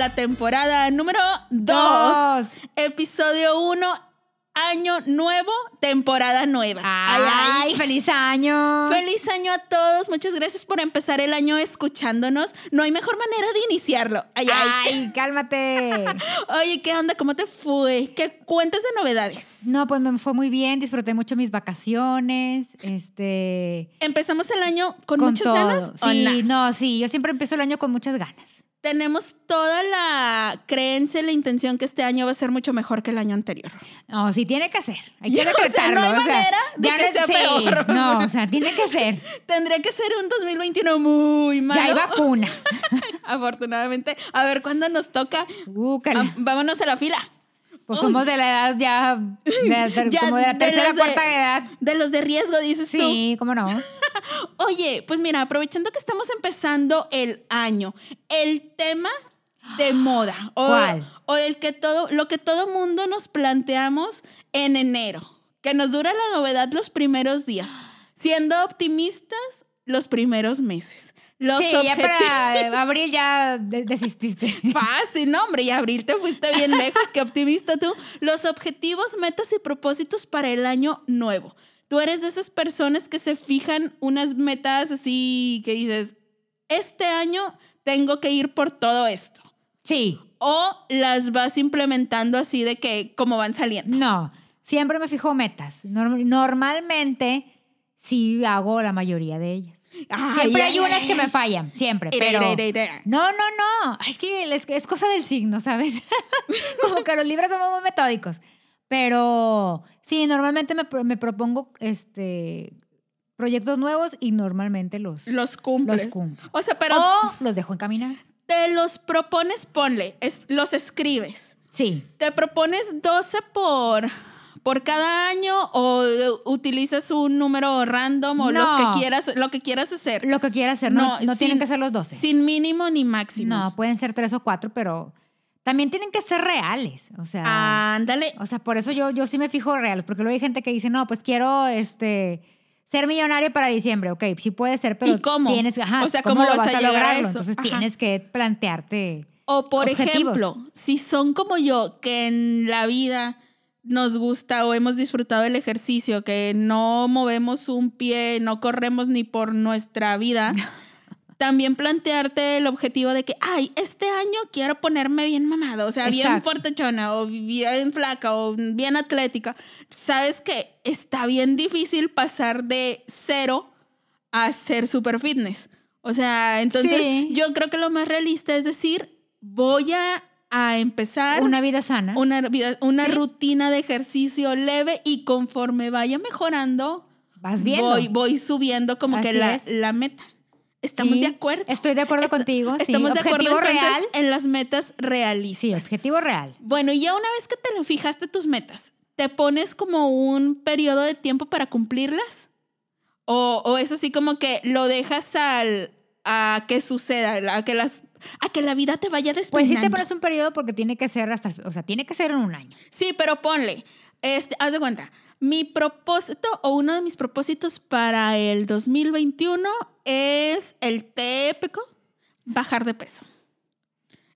la temporada número 2. Dos. Episodio 1, año nuevo, temporada nueva. Ay, feliz año. Feliz año a todos. Muchas gracias por empezar el año escuchándonos. No hay mejor manera de iniciarlo. Ay, ay. Ay, cálmate. Oye, ¿qué onda? ¿Cómo te fue? ¿Qué cuentas de novedades? No, pues me fue muy bien, disfruté mucho mis vacaciones, este... ¿Empezamos el año con, con muchas todo. ganas? Sí, no, sí, yo siempre empiezo el año con muchas ganas. Tenemos toda la creencia y la intención que este año va a ser mucho mejor que el año anterior. No, sí, tiene que ser. Hay que o sea, decretarlo. no hay manera de ya que no- sea sí, peor. No, o sea, tiene que ser. Tendría que ser un 2021 muy malo. Ya hay vacuna. Afortunadamente. A ver, ¿cuándo nos toca? Ah, vámonos a la fila. Pues Uy. somos de la edad ya, de- Ya como de la tercera, de- cuarta edad. De los de riesgo, dices Sí, cómo no. tú. Oye, pues mira, aprovechando que estamos empezando el año, el tema de moda. O, ¿Cuál? O el que todo, lo que todo mundo nos planteamos en enero. Que nos dura la novedad los primeros días. Siendo optimistas, los primeros meses. Los Sí, ya para abril ya de- desististe. Fácil, no, hombre, y abril te fuiste bien lejos, qué optimista tú. Los objetivos, metas y propósitos para el año nuevo. Tú eres de esas personas que se fijan unas metas así que dices, este año tengo que ir por todo esto. Sí, O las vas implementando así de que como van saliendo. no. Siempre me fijo metas. Norm- normalmente sí hago la mayoría de ellas. Siempre Ay, hay ay, unas ay. que me fallan, siempre. Ira, Pero ira, ira, ira. no, no, no. Es que es, es cosa del signo, ¿sabes? Como que los libros somos muy metódicos. Pero sí, normalmente me, me propongo este proyectos nuevos y normalmente los, Los cumples. los cumplo. O sea, pero o los dejo encaminar. te los propones, ponle, es- los escribes. Sí. ¿Te propones 12 por, por cada año o utilizas un número random o los que quieras, lo que quieras hacer? Lo que quiera hacer. No, no, tienen sin- que ser los 12. Sin mínimo ni máximo. No, pueden ser tres o cuatro, pero también tienen que ser reales. O sea, Ándale. o sea, por eso yo, yo sí me fijo reales, porque luego hay gente que dice, no, pues quiero este ser millonario para diciembre. Ok, sí puede ser, pero ¿Y cómo? tienes, ajá, O sea, ¿cómo, ¿cómo lo vas a a, lograrlo? eso? Entonces Ajá. tienes que plantearte. O por objetivos. ejemplo, si son como yo, que en la vida nos gusta o hemos disfrutado el ejercicio, que no movemos un pie, no corremos ni por nuestra vida, también plantearte el objetivo de que, ay, este año quiero ponerme bien mamado, o sea, bien Exacto. fortachona o bien flaca o bien atlética. Sabes que está bien difícil pasar de cero a ser super fitness. O sea, entonces Sí. yo creo que lo más realista es decir, voy a, a empezar Una vida sana. una, vida- una Sí. rutina de ejercicio leve y conforme vaya mejorando, Vas viendo. voy, voy subiendo como que la, la meta. Estamos Sí, de acuerdo. Estoy de acuerdo Est- contigo. sí. Estamos de acuerdo entonces, real. en las metas realistas. Sí, objetivo real. Bueno, y ya una vez que te lo fijaste tus metas, ¿te pones como un periodo de tiempo para cumplirlas? ¿O, o es así como que lo dejas al, a que suceda, a que, las, a que la vida te vaya Pues despeinando? sí te pones un periodo porque tiene que ser hasta, o sea, tiene que ser en un año. Sí, pero ponle, este, haz de cuenta, mi propósito o uno de mis propósitos para el 2021 es el típico, bajar de peso.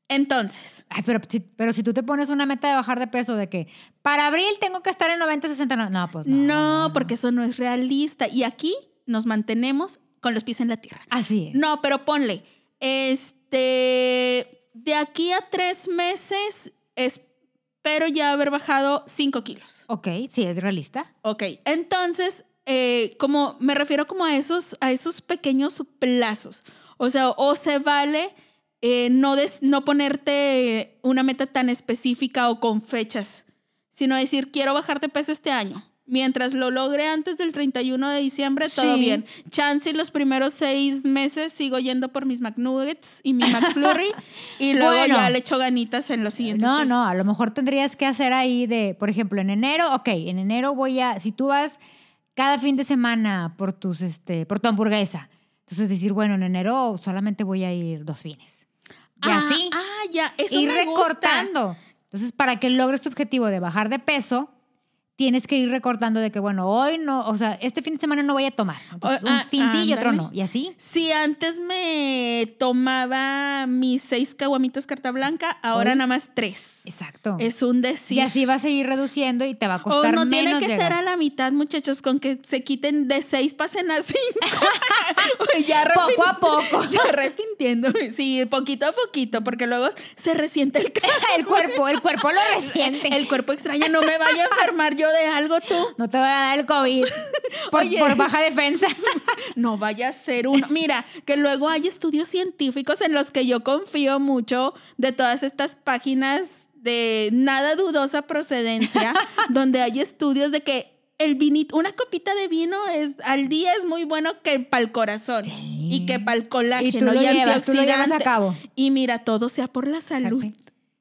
Entonces, Ay, pero, si- pero si tú te pones una meta de bajar de peso de que para abril tengo que estar en 90, 60, no, no pues no. no, porque eso no es realista. Y aquí nos mantenemos con los pies en la tierra. Así es. No, pero ponle, este, de aquí a tres meses espero ya haber bajado cinco kilos. Ok, sí, es realista. Ok, entonces, eh, como me refiero como a esos, a esos pequeños plazos. O sea, o se vale eh, no, des- no ponerte una meta tan específica o con fechas, sino decir, quiero bajar de peso este año. Mientras lo logre antes del 31 de diciembre, todo Sí. bien. Chance los primeros seis meses sigo yendo por mis McNuggets y mi McFlurry y luego Bueno. ya le echo ganitas en los siguientes No, seis. no, a lo mejor tendrías que hacer ahí de, por ejemplo, en enero, ok, en enero voy a, si tú vas cada fin de semana por tus, este, por tu hamburguesa, entonces decir, bueno, en enero solamente voy a ir dos fines. Y ah, así, Ah, ya, eso ir me gusta. recortando. Entonces, para que logres tu objetivo de bajar de peso, tienes que ir recortando de que, bueno, hoy no, o sea, este fin de semana no voy a tomar. Entonces, O- un ah, fin sí y otro no. Y así. Si antes me tomaba mis seis caguamitas carta blanca, ahora Hoy- nada más tres. Exacto. Es un decir. Y así vas a ir reduciendo y te va a O costar no menos tiene que llegar. ser a la mitad, muchachos, con que se quiten de seis, pasen a cinco. Oye, ya Poco a poco. Ya arrepintiéndome. Sí, poquito a poquito, porque luego se resiente el El cuerpo, el cuerpo lo resiente. El cuerpo extraña, no me vaya a enfermar yo de algo tú. No te va a dar el COVID por, Oye. por baja defensa. No vaya a ser uno. Mira, que luego hay estudios científicos en los que yo confío mucho de todas estas páginas de nada dudosa procedencia, donde hay estudios de que el vinito, una copita de vino es, al día es muy bueno que para el corazón y que para el colágeno Y tú lo llevas, tú lo llevas a cabo. Y mira, todo sea por la salud.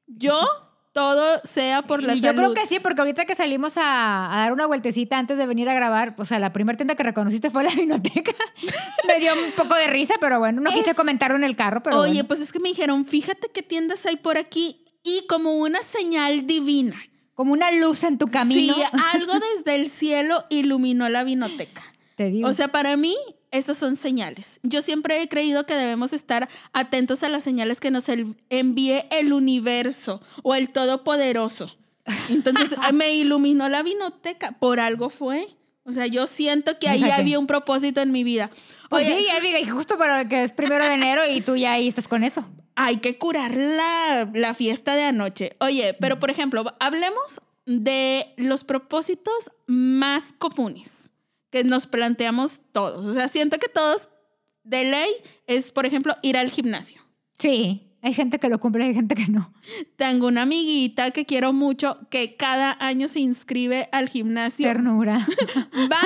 Yo, todo sea por la Y yo salud. creo que sí, porque ahorita que salimos a, a dar una vueltecita antes de venir a grabar, o sea, la primera tienda que reconociste fue la vinoteca. Me dio un poco de risa, pero bueno, no quise comentarlo en el carro, pero Oye, bueno. pues es que me dijeron, fíjate qué tiendas hay por aquí y como una señal divina. como una luz en tu camino. Sí, algo desde el cielo iluminó la vinoteca. Te digo. O sea, para mí, esas son señales. Yo siempre he creído que debemos estar atentos a las señales que nos envíe el universo o el Todopoderoso. Entonces, me iluminó la vinoteca. Por algo fue. O sea, yo siento que ahí Fíjate. había un propósito en mi vida. pues Oye, sí, ya diga, y justo para que es primero de enero y tú ya ahí estás con eso. hay que curar la, la fiesta de anoche. Oye, pero por ejemplo, hablemos de los propósitos más comunes que nos planteamos todos. O sea, siento que todos de ley es, por ejemplo, ir al gimnasio. Sí, hay gente que lo cumple y hay gente que no. Tengo una amiguita que quiero mucho que cada año se inscribe al gimnasio. Ternura. Va,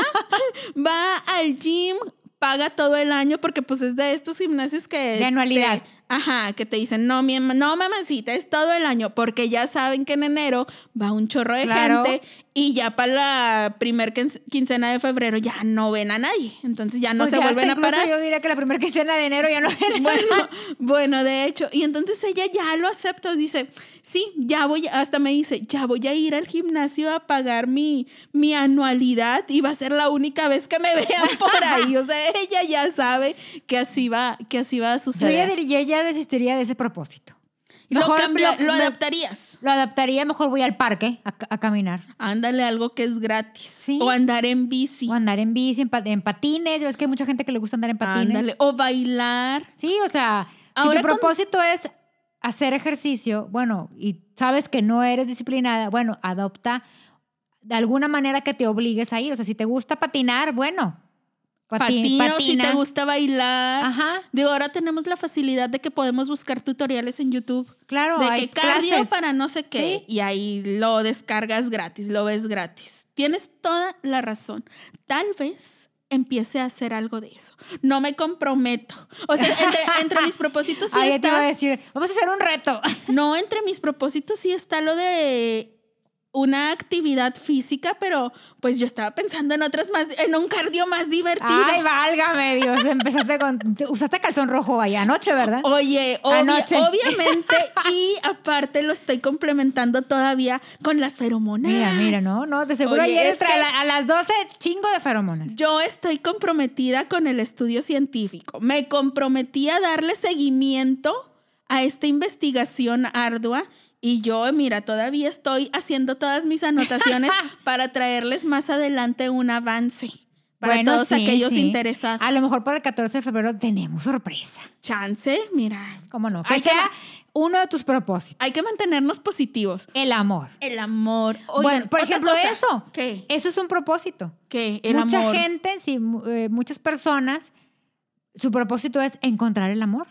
va al gym, paga todo el año porque pues es de estos gimnasios que... De anualidad. te- ajá, que te dicen, no, mi, no, mamacita, es todo el año porque ya saben que en enero va un chorro de Claro. gente y ya para la primer quince- quincena de febrero ya no ven a nadie. Entonces ya no Pues se ya hasta vuelven a parar. Yo diría que la primera quincena de enero ya no viene. Bueno, bueno, de hecho. Y entonces ella ya lo acepta. Dice, sí, ya voy, hasta me dice, ya voy a ir al gimnasio a pagar mi, mi anualidad y va a ser la única vez que me vean por ahí. O sea, ella ya sabe que así va, que así va a Yo ya, suceder. diría- ya desistiría de ese propósito. Lo, Mejor lo- lo adaptarías. Lo adaptaría, mejor voy al parque a, a caminar. Ándale algo que es gratis. Sí. O andar en bici. O andar en bici, en, en patines. Ves que hay mucha gente que le gusta andar en patines. Ándale. O bailar. Sí, o sea, Ahora si tu con- propósito es hacer ejercicio, bueno, y sabes que no eres disciplinada, bueno, adopta de alguna manera que te obligues a ir. O sea, si te gusta patinar, bueno, pati- Patino, si patina. te gusta bailar. Ajá, Digo, ahora tenemos la facilidad de que podemos buscar tutoriales en YouTube. claro, de hay que cardio clases. para no sé qué. Sí. Y ahí lo descargas gratis, lo ves gratis. Tienes toda la razón. Tal vez empiece a hacer algo de eso. No me comprometo. O sea, entre, entre mis propósitos sí Ah, ya te iba a está. decir, vamos a hacer un reto. No, entre mis propósitos sí está lo de una actividad física, pero pues yo estaba pensando en otras más, en un cardio más divertido. Ay, válgame Dios, empezaste con... Usaste calzón rojo ahí anoche, ¿verdad? Oye, obvia- Anoche. obviamente, y aparte lo estoy complementando todavía con las feromonas. Mira, mira, no, no, de seguro Oye, ayer la- a las 12 chingo de feromonas. Yo estoy comprometida con el estudio científico. Me comprometí a darle seguimiento a esta investigación ardua y yo, mira, todavía estoy haciendo todas mis anotaciones para traerles más adelante un avance para Bueno, todos sí, aquellos sí. interesados. A lo mejor para el 14 de febrero tenemos sorpresa. Chance, mira. ¿Cómo no? Que Hay que sea ma- uno de tus propósitos. Hay que mantenernos positivos. El amor. El amor. Oigan, bueno, por ejemplo, cosa. eso. ¿Qué? Eso es un propósito. ¿Qué? El Mucha amor. gente, sí, eh, muchas personas, su propósito es encontrar el amor.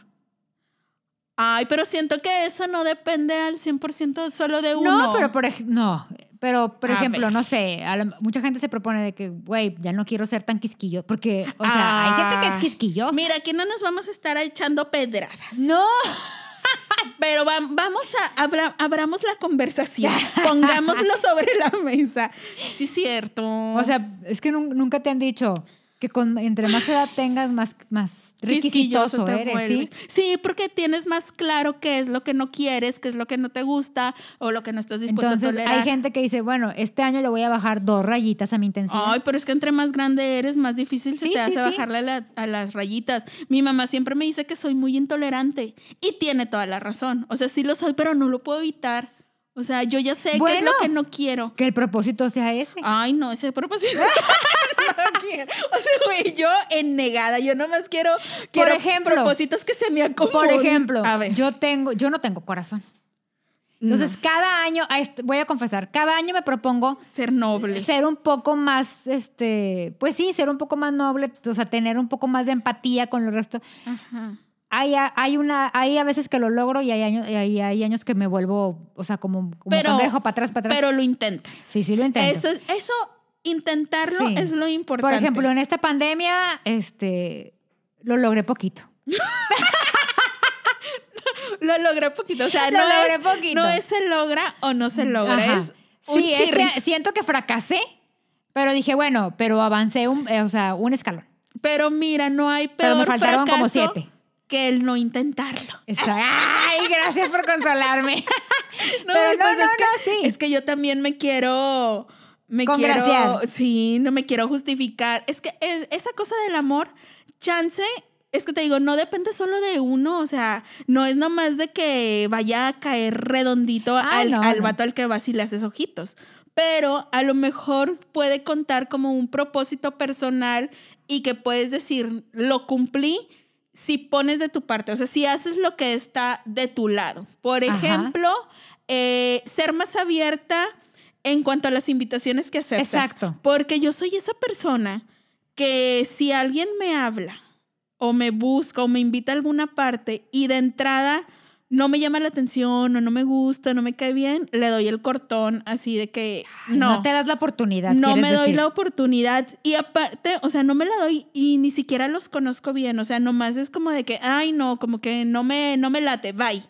Ay, pero siento que eso no depende al 100% solo de uno. No, pero por, ej- no, pero por A ejemplo, ver. no sé, a la- mucha gente se propone de que, güey, ya no quiero ser tan quisquillo, porque, o sea, hay gente que es Ay, quisquillosa. Mira, aquí no nos vamos a estar echando pedradas. no, Pero va- vamos a abra- abramos la conversación. Pongámoslo sobre la mesa. Sí, es cierto. o sea, es que nun- nunca te han dicho, Que con, entre más edad tengas, más, más requisitoso eres. ¿sí? Sí, porque tienes más claro qué es lo que no quieres, qué es lo que no te gusta o lo que no estás dispuesto Entonces, a tolerar. hay gente que dice, bueno, este año le voy a bajar dos rayitas a mi intensidad. Ay, pero es que entre más grande eres, más difícil se Sí, te sí, hace bajarle a, la- a las rayitas. Mi mamá siempre me dice que soy muy intolerante y tiene toda la razón. O sea, sí lo soy, pero no lo puedo evitar. O sea, yo ya sé qué es Bueno. lo que no quiero. Que el propósito sea ese. Ay, no, ese propósito. O sea, güey, yo en negada, yo nomás quiero, quiero ejemplo. propósitos que se me acomoden. Por ejemplo, a ver, yo tengo, yo no tengo corazón. no, Entonces, cada año, voy a confesar, cada año me propongo ser noble. ser un poco más, este, pues sí, ser un poco más noble, o sea, tener un poco más de empatía con el resto. Ajá. Hay, hay una, hay a veces que lo logro y hay años, hay, hay años que me vuelvo, o sea, como, como Pero- para atrás, para atrás. Pero lo intentas. sí, sí lo intento. Eso, es- eso, intentarlo Sí. es lo importante. Por ejemplo, en esta pandemia, este, lo logré poquito. Lo logré poquito. O sea, Lo no, logré es, poquito. no es se logra o no se logra. Ajá. Es un Sí, es chirris. que siento que fracasé, pero dije, bueno, pero avancé un, eh, o sea, un escalón. Pero mira, no hay Pero peor me faltaron fracaso como siete. que el no intentarlo. Eso- Ay, gracias por consolarme. No, Pero no, pues no, es que, no, sí. Es que yo también me quiero. Me Congraciar. quiero. Sí, no me quiero justificar. Es que es- esa cosa del amor, chance. Es que te digo, no depende solo de uno, o sea, no es nomás de que vaya a caer redondito Ah, al, no, al no. vato al que vas y le haces ojitos. Pero a lo mejor puede contar como un propósito personal y que puedes decir, lo cumplí si pones de tu parte, o sea, si haces lo que está de tu lado. Por ejemplo, eh, ser más abierta en cuanto a las invitaciones que aceptas. Exacto. Porque yo soy esa persona que si alguien me habla o me busca o me invita a alguna parte y de entrada no me llama la atención o no me gusta, no me cae bien, le doy el cortón así de que No, no. te das la oportunidad. No me doy decir. la oportunidad y aparte, o sea, no me la doy y ni siquiera los conozco bien, o sea, nomás es como de que, ay, no, como que no me, no me late, bye.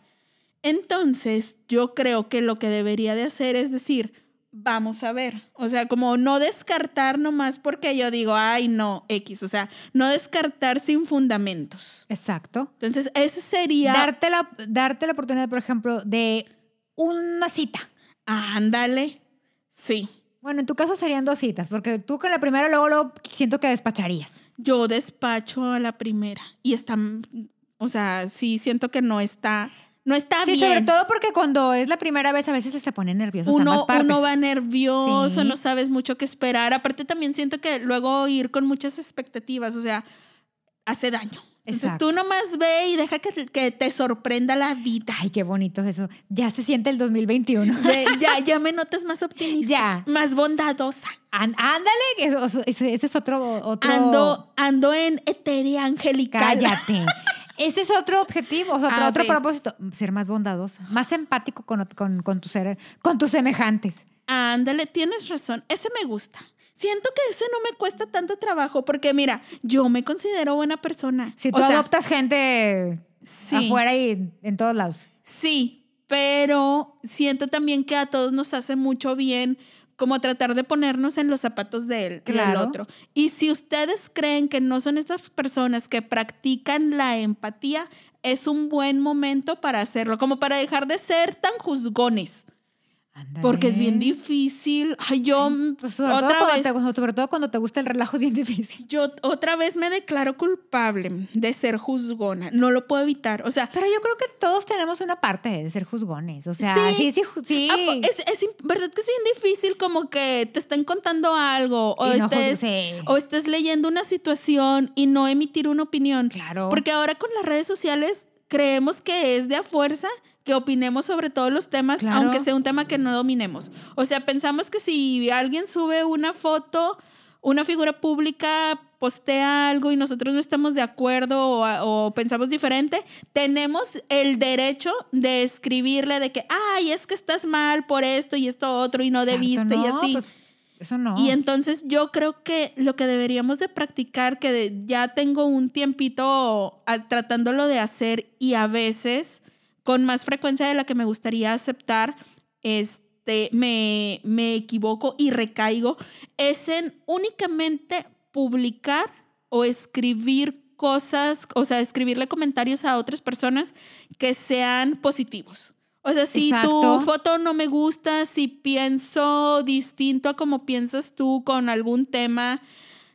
Entonces, yo creo que lo que debería de hacer es decir, vamos a ver, o sea, como no descartar nomás porque yo digo, ay, no, X, o sea, no descartar sin fundamentos. Exacto. Entonces, ese sería, Darte la, darte la oportunidad, por ejemplo, de una cita. ándale, sí. Bueno, en tu caso serían dos citas, porque tú con la primera luego, luego siento que despacharías. Yo despacho a la primera y está, o sea, sí siento que no está, no está sí, bien. sobre todo porque cuando es la primera vez a veces se pone nervioso ambas uno, partes. uno va nervioso, Sí. no sabes mucho qué esperar. Aparte también siento que luego ir con muchas expectativas, o sea, hace daño. Entonces Exacto. tú nomás ve y deja que, que te sorprenda la vida. Ay, qué bonito eso. Ya se siente el 2021. Ve, ya, ya me notas más optimista, Ya. más bondadosa. Án- Ándale, ese, ese es otro, otro... Ando, ando en eterea angelical. Cállate. Ese es otro objetivo, o sea, otro, A otro propósito. Ser más bondadosa, más empático con, con, con, tus, ser- con tus semejantes. Ándale, tienes razón. Ese me gusta. Siento que ese no me cuesta tanto trabajo porque mira, yo me considero buena persona. Si tú O sea, adoptas gente sí. afuera y en todos lados. Sí, pero siento también que a todos nos hace mucho bien como tratar de ponernos en los zapatos de él, del otro. Y si ustedes creen que no son estas personas que practican la empatía, es un buen momento para hacerlo, como para dejar de ser tan juzgones, Porque es bien difícil. Ay, yo Pues sobre, todo otra cuando vez, te, sobre todo cuando te gusta el relajo es bien difícil. yo otra vez me declaro culpable de ser juzgona. No lo puedo evitar. O sea, Pero yo creo que todos tenemos una parte de ser juzgones. O sea, Sí. sí, sí, sí. Ah, po- Es, verdad que es bien difícil como que te estén contando algo o, Y no estés, o estés leyendo una situación y no emitir una opinión. Claro. Porque ahora con las redes sociales creemos que es de a fuerza que opinemos sobre todos los temas, Claro. aunque sea un tema que no dominemos. O sea, pensamos que si alguien sube una foto, una figura pública postea algo y nosotros no estamos de acuerdo o, o pensamos diferente, tenemos el derecho de escribirle de que, ay, es que estás mal por esto y esto otro y no Exacto, debiste y así. pues, eso no. Y entonces yo creo que lo que deberíamos de practicar, que de- ya tengo un tiempito a- tratándolo de hacer y a veces con más frecuencia de la que me gustaría aceptar, este, me, me equivoco y recaigo, es en únicamente publicar o escribir cosas, o sea, escribirle comentarios a otras personas que sean positivos. O sea, si Exacto. tu foto no me gusta, si pienso distinto a como piensas tú con algún tema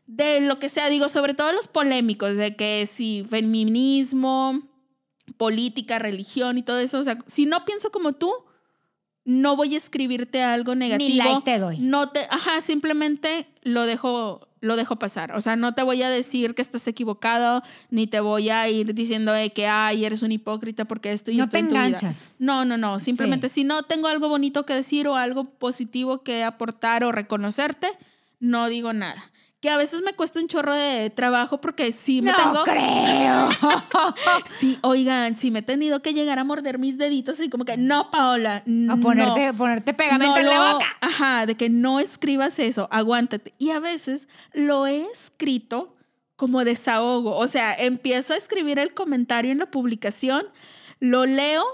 de lo que sea, digo, sobre todo los polémicos, de que si feminismo, política, religión y todo eso, o sea, si no pienso como tú, no voy a escribirte algo negativo. Ni like te doy. No te, ajá, simplemente lo dejo, lo dejo pasar. O sea, no te voy a decir que estás equivocado, ni te voy a ir diciendo de que, ay, eres un hipócrita porque esto y No esto te en tu vida". enganchas. No, no, no. Simplemente si no tengo algo bonito que decir o algo positivo que aportar o reconocerte, no digo nada. Que a veces me cuesta un chorro de trabajo porque sí me no tengo. creo. Sí, oigan, sí me he tenido que llegar a morder mis deditos y como que no, Paola. A no, ponerte, ponerte pegamento no en la lo- boca. Ajá, de que no escribas eso, aguántate. Y a veces lo he escrito como desahogo. O sea, empiezo a escribir el comentario en la publicación, lo leo,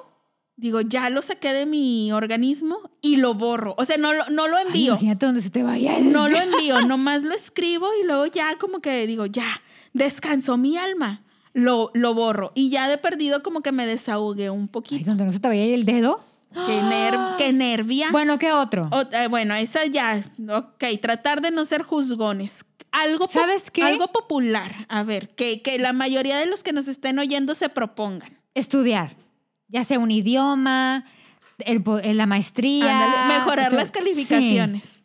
digo, ya lo saqué de mi organismo y lo borro. O sea, no, lo- no lo Ay, envío. imagínate donde se te vaya el... No lo envío, nomás lo escribo y luego ya como que digo, ya, descansó mi alma. Lo, lo borro. Y ya de perdido como que me desahogué un Ay, poquito. donde no se te vaya el dedo. Qué, ner- qué nervia. Bueno, ¿qué otro? O- eh, bueno, esa ya, ok, tratar de no ser juzgones. Algo, ¿Sabes qué? algo popular, a ver, que, que la mayoría de los que nos estén oyendo se propongan. Estudiar. Ya sea un idioma, el po- la maestría. Mejorar o sea, las calificaciones.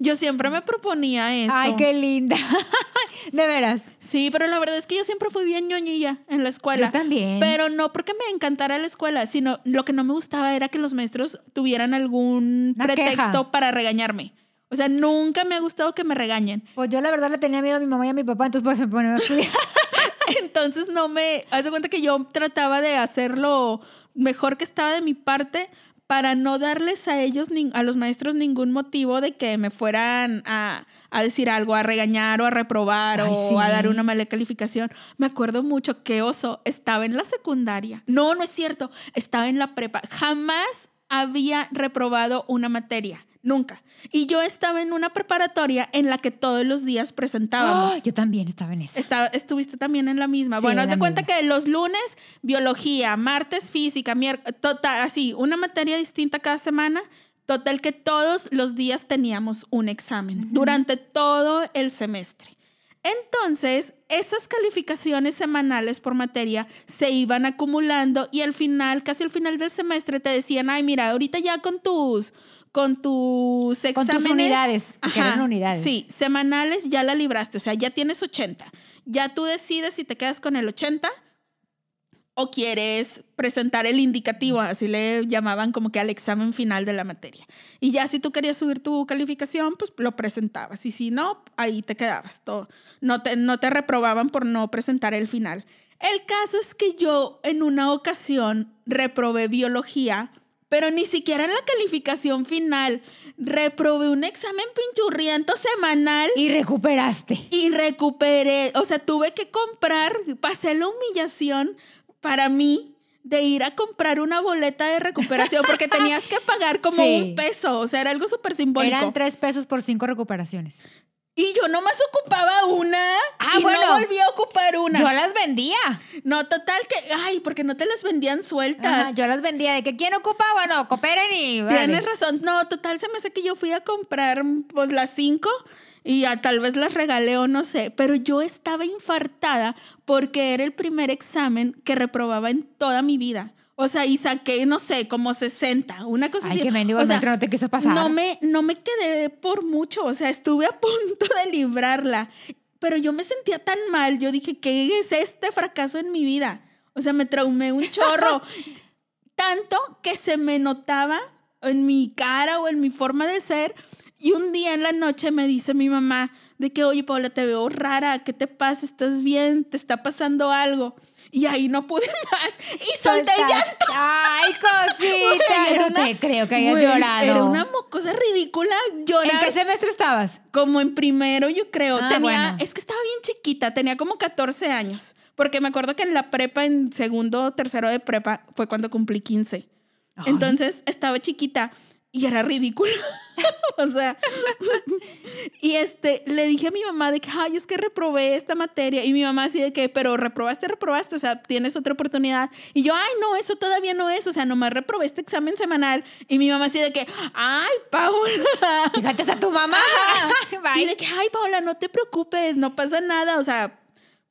Yo siempre me proponía eso. Ay, qué linda. de veras. Sí, pero la verdad es que yo siempre fui bien ñoñilla en la escuela. Yo también. Pero no porque me encantara la escuela, sino lo que no me gustaba era que los maestros tuvieran algún Una pretexto queja. para regañarme. O sea, nunca me ha gustado que me regañen. Pues yo la verdad le tenía miedo a mi mamá y a mi papá, entonces pues se ponían a estudiar. Entonces no me... Haz de cuenta que yo trataba de hacerlo mejor que estaba de mi parte para no darles a ellos, a los maestros, ningún motivo de que me fueran a, a decir algo, a regañar o a reprobar Ay, o sí. a dar una mala calificación. Me acuerdo mucho que Oso estaba en la secundaria. No, no es cierto. Estaba en la prepa. Jamás había reprobado una materia. Nunca. Y yo estaba en una preparatoria en la que todos los días presentábamos. Ay, yo también estaba en esa. Estuviste también en la misma. Sí, bueno, en haz de cuenta misma. que los lunes, biología, martes, física, miércoles, total, así, una materia distinta cada semana. Total que todos los días teníamos un examen durante todo el semestre. Entonces, esas calificaciones semanales por materia se iban acumulando y al final, casi al final del semestre, te decían, ay, mira, ahorita ya con tus, con tus Con exámenes. tus unidades, porque eran unidades. Sí, semanales ya la libraste, o sea, ya tienes 80. Ya tú decides si te quedas con el 80 o quieres presentar el indicativo, así le llamaban como que al examen final de la materia. Y ya si tú querías subir tu calificación, pues lo presentabas. Y si no, ahí te quedabas. Todo. No, te, no te reprobaban por no presentar el final. El caso es que yo en una ocasión reprobé biología, pero ni siquiera en la calificación final. Reprobé un examen pinchurriento semanal Y recuperaste. y recuperé, o sea, tuve que comprar, pasé la humillación para mí de ir a comprar una boleta de recuperación porque tenías que pagar como Sí. un peso, o sea, era algo súper simbólico. Eran tres pesos por cinco recuperaciones. Y yo nomás ocupaba una Ah, y bueno. no volví a ocupar una. Yo las vendía. No, total que, ay, porque no te las vendían sueltas. Ajá, yo las vendía. ¿De que quién ocupa? Bueno, cooperen y... Tienes razón. No, total, se me hace que yo fui a comprar pues las cinco y a- tal vez las regalé o no sé, pero yo estaba infartada porque era el primer examen que reprobaba en toda mi vida. O sea, y saqué, no sé, como 60, una cosa Ay, así. qué mendigo, O sea, no te quiso pasar. No me, no me quedé por mucho, o sea, estuve a punto de librarla, pero yo me sentía tan mal, yo dije, ¿qué es este fracaso en mi vida? O sea, me traumé un chorro, tanto que se me notaba en mi cara o en mi forma de ser, y un día en la noche me dice mi mamá de que, oye, Paula, te veo rara, ¿qué te pasa? ¿Estás bien? ¿Te está pasando algo? Y ahí no pude más. Y solté el llanto. Ay, cosita. No una- te creo que hayas llorado. Era una mocosa ridícula llorar. ¿En qué semestre estabas? Como en primero, yo creo. Ah, tenía, bueno. es que estaba bien chiquita, tenía como 14 años. Porque me acuerdo que en la prepa, en segundo o tercero de prepa, fue cuando cumplí 15. Ay. Entonces estaba chiquita. Y era ridículo. o sea, y este, le dije a mi mamá de que, ay, es que reprobé esta materia. Y mi mamá así de que, pero reprobaste, reprobaste, o sea, tienes otra oportunidad. Y yo, ay, no, eso todavía no es, o sea, nomás reprobé este examen semanal. Y mi mamá así de que, ay, Paola. Fíjate a tu mamá. sí, de que, ay, Paola, no te preocupes, no pasa nada, o sea,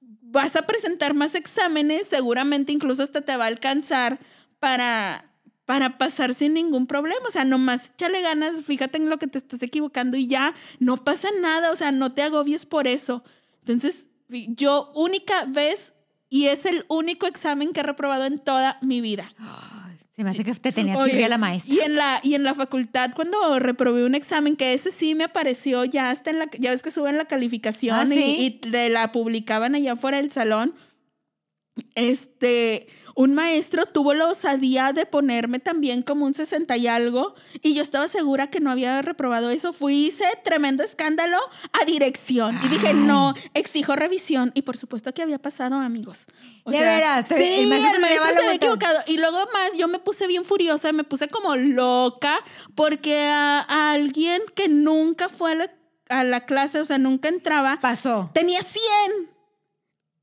vas a presentar más exámenes, seguramente incluso hasta te va a alcanzar para para pasar sin ningún problema. O sea, nomás échale ganas, fíjate en lo que te estás equivocando y ya, no pasa nada, o sea, no te agobies por eso. Entonces, yo única vez, y es el único examen que he reprobado en toda mi vida. Se me hace que usted tenía que ir a la maestra. Y en la, y en la facultad, cuando reprobé un examen, que ese sí me apareció ya hasta en la, ya ves que suben la calificación Ah, y, y de la publicaban allá fuera del salón. Este, un maestro tuvo la osadía de ponerme también como un 60 y algo y yo estaba segura que no había reprobado eso. Fui, hice tremendo escándalo a dirección y dije, no, exijo revisión. Y por supuesto que había pasado, amigos. O ¿De sea, veras? Sí, El el maestro se había equivocado. Y luego más, yo me puse bien furiosa, me puse como loca porque a, a alguien que nunca fue a la, a la clase, o sea, nunca entraba, Pasó. tenía 100.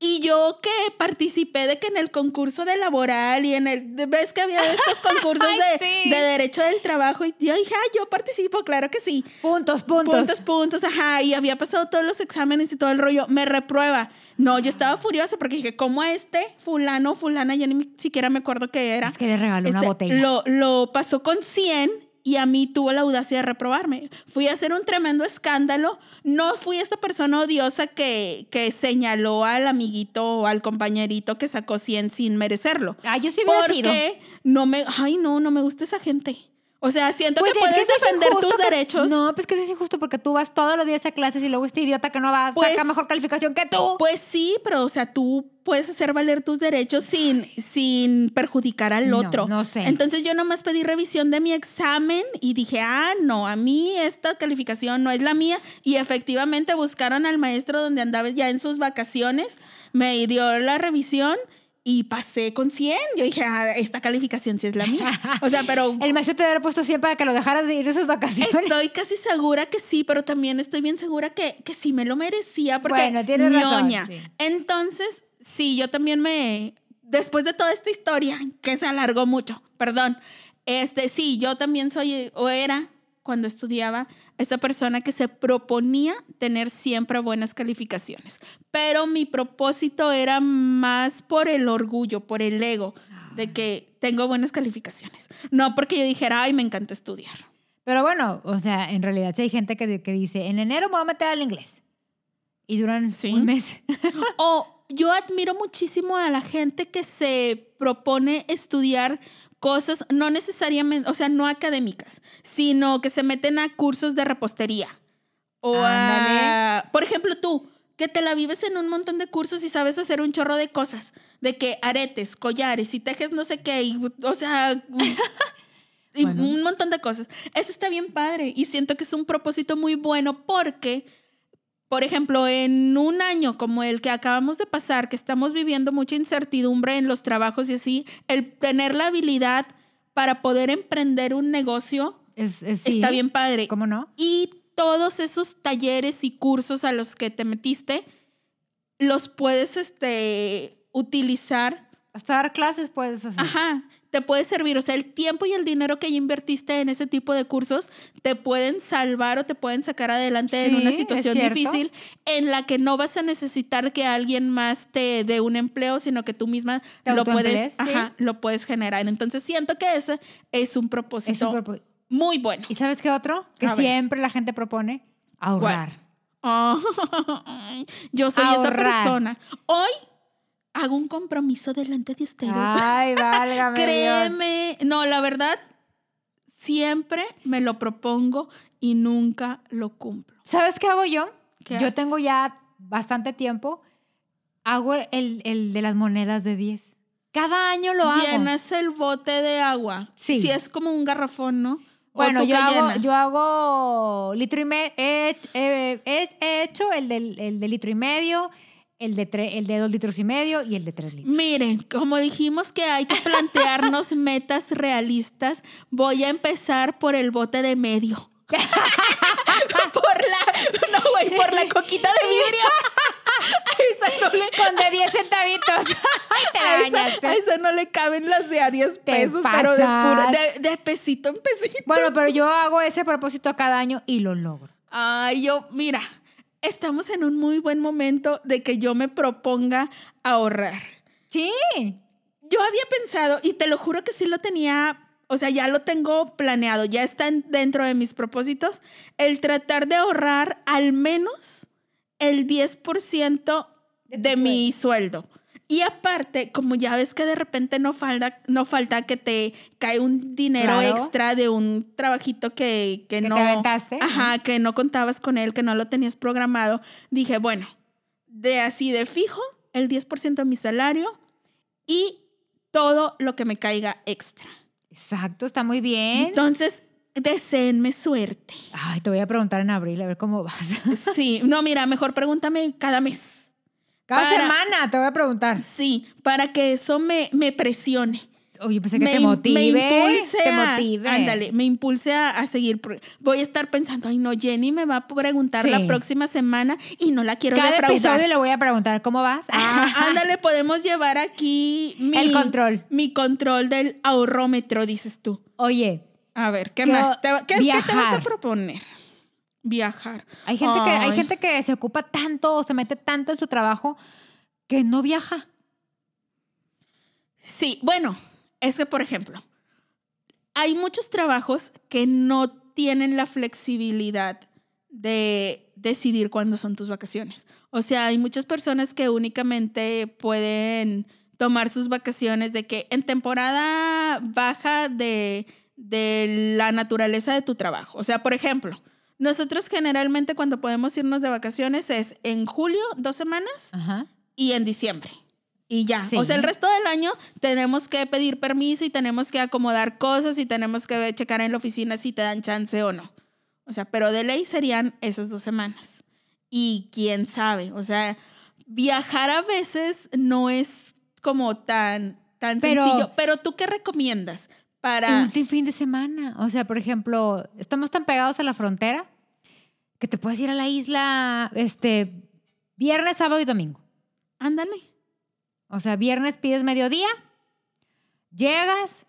Y yo que participé de que en el concurso de laboral y en el, ves que había estos concursos Ay, de, sí. de derecho del trabajo y yo dije, ah, yo participo, claro que sí. Puntos, puntos. Puntos, puntos, ajá, y había pasado todos los exámenes y todo el rollo, me reprueba. No, yo estaba furiosa porque dije, ¿cómo a este fulano, fulana, ya ni siquiera me acuerdo qué era? Es que le regaló una Este, botella. Lo, lo pasó con 100 y a mí tuvo la audacia de reprobarme. Fui a hacer un tremendo escándalo. No fui esta persona odiosa que, que señaló al amiguito o al compañerito que sacó 100 sin merecerlo. Ah, yo sí hubiera sido. Porque no me, ay no, no me gusta esa gente. O sea, siento Pues que es puedes defender tus que- derechos. No, pues que eso es injusto porque tú vas todos los días a clases y luego este idiota que no va Pues- saca mejor calificación que tú. Pues sí, pero o sea, tú puedes hacer valer tus derechos sin, sin perjudicar al No, otro. no sé. Entonces yo nomás pedí revisión de mi examen y dije, ah, no, a mí esta calificación no es la mía. Y efectivamente buscaron al maestro donde andaba ya en sus vacaciones, me dio la revisión y pasé con 100. Yo dije, ah, esta calificación sí es la mía. O sea, pero... El maestro te había puesto siempre para que lo dejaras de ir de sus vacaciones. Estoy casi segura que sí, pero también estoy bien segura que, que sí me lo merecía porque Bueno, tienes razón, sí. Entonces, sí, yo también me después de toda esta historia que se alargó mucho, perdón. Este, sí, yo también soy o era cuando estudiaba esa persona que se proponía tener siempre buenas calificaciones, pero mi propósito era más por el orgullo, por el ego de que tengo buenas calificaciones, no porque yo dijera, ay, me encanta estudiar. Pero bueno, o sea, en realidad sí hay gente que, que dice, en enero me voy a meter al inglés. Y duran Sí. un mes. O yo admiro muchísimo a la gente que se propone estudiar cosas, no necesariamente, o sea, no académicas, sino que se meten a cursos de repostería. O a, por ejemplo, tú, que te la vives en un montón de cursos y sabes hacer un chorro de cosas, de que aretes, collares y tejes no sé qué, y, o sea, y Bueno. un montón de cosas. Eso está bien padre y siento que es un propósito muy bueno porque por ejemplo, en un año como el que acabamos de pasar, que estamos viviendo mucha incertidumbre en los trabajos y así, el tener la habilidad para poder emprender un negocio Es, es- sí. está bien padre. ¿Cómo no? Y todos esos talleres y cursos a los que te metiste, los puedes este, utilizar. Hasta dar clases puedes hacer. Ajá, te puede servir. O sea, el tiempo y el dinero que ya invertiste en ese tipo de cursos te pueden salvar o te pueden sacar adelante en Sí, una es situación difícil en la que no vas a necesitar que alguien más te dé un empleo, sino que tú misma lo puedes, autoemplees, sí. ajá, lo puedes generar. Entonces siento que ese es un propósito Es un propósito. muy bueno. ¿Y sabes qué otro? Que A ver. siempre la gente propone ahorrar. Ay, yo soy esa Ahorrar. persona. Hoy hago un compromiso delante de ustedes. Ay, válgame Dios. Créeme, no, la verdad, siempre me lo propongo y nunca lo cumplo. ¿Sabes qué hago yo? ¿Qué yo haces? tengo ya bastante tiempo. Hago el, el de las monedas de 10. Cada año lo hago. Llenas el bote de agua. Sí. Si es como un garrafón, ¿no? ¿O Bueno, yo hago, yo hago litro y medio. He, he- he- he hecho el del, el de litro y medio. El de, tre- el de dos litros y medio y el de tres litros. Miren, como dijimos que hay que plantearnos metas realistas, voy a empezar por el bote de medio. por la, no, güey, por la coquita de vidrio. A esa no le, Con de 10 centavitos. Ay, te a esa, bañaste. a esa no le caben las de a 10 Te pesos, pero de pesito en pesito. Bueno, pero yo hago ese propósito cada año y lo logro. Ay, yo, mira, estamos en un muy buen momento de que yo me proponga ahorrar. Sí. Yo había pensado, y te lo juro que sí lo tenía, o sea, ya lo tengo planeado, ya está en- dentro de mis propósitos, el tratar de ahorrar al menos el 10% De de mi sueldo. Y aparte, como ya ves que de repente no falta, no falta que te cae un dinero Claro. extra de un trabajito que, que Que te no... aventaste. Ajá, que no contabas con él, que no lo tenías programado. Dije, bueno, de así de fijo, el 10% de mi salario y todo lo que me caiga extra. Exacto, está muy bien. Entonces, deseenme suerte. Ay, te voy a preguntar en abril a ver cómo vas. Sí, no, mira, mejor pregúntame cada mes. Cada Para- semana te voy a preguntar. Sí, para que eso me, me presione. Oye, pensé que te motive. impulse te a- motive. Ándale, me impulse a, a seguir. Voy a estar pensando, ay no, Jenny me va a preguntar Sí. la próxima semana y no la quiero Cada defraudar. episodio le voy a preguntar cómo vas. Ah, ándale, podemos llevar aquí mi, El control. Mi control del ahorrómetro, dices tú. Oye, A ver, ¿qué más? ¿Te- ¿Qué, qué te vas a proponer? Viajar. hay gente, que, hay Ay. gente que se ocupa tanto o se mete tanto en su trabajo que no viaja. Sí, bueno, es que, por ejemplo, hay muchos trabajos que no tienen la flexibilidad de decidir cuándo son tus vacaciones. O sea, hay muchas personas que únicamente pueden tomar sus vacaciones de que en temporada baja de, de la naturaleza de tu trabajo. O sea, por ejemplo, nosotros generalmente cuando podemos irnos de vacaciones es en julio, dos semanas, Ajá. y en diciembre. Y ya. Sí. O sea, el resto del año tenemos que pedir permiso y tenemos que acomodar cosas y tenemos que checar en la oficina si te dan chance o no. O sea, pero de ley serían esas dos semanas. Y quién sabe, o sea, viajar a veces no es como tan, tan Pero- sencillo. Pero tú qué recomiendas para... último fin de semana. O sea, por ejemplo, estamos tan pegados a la frontera que te puedes ir a la isla este viernes, sábado y domingo. Ándale. O sea, viernes pides mediodía, llegas,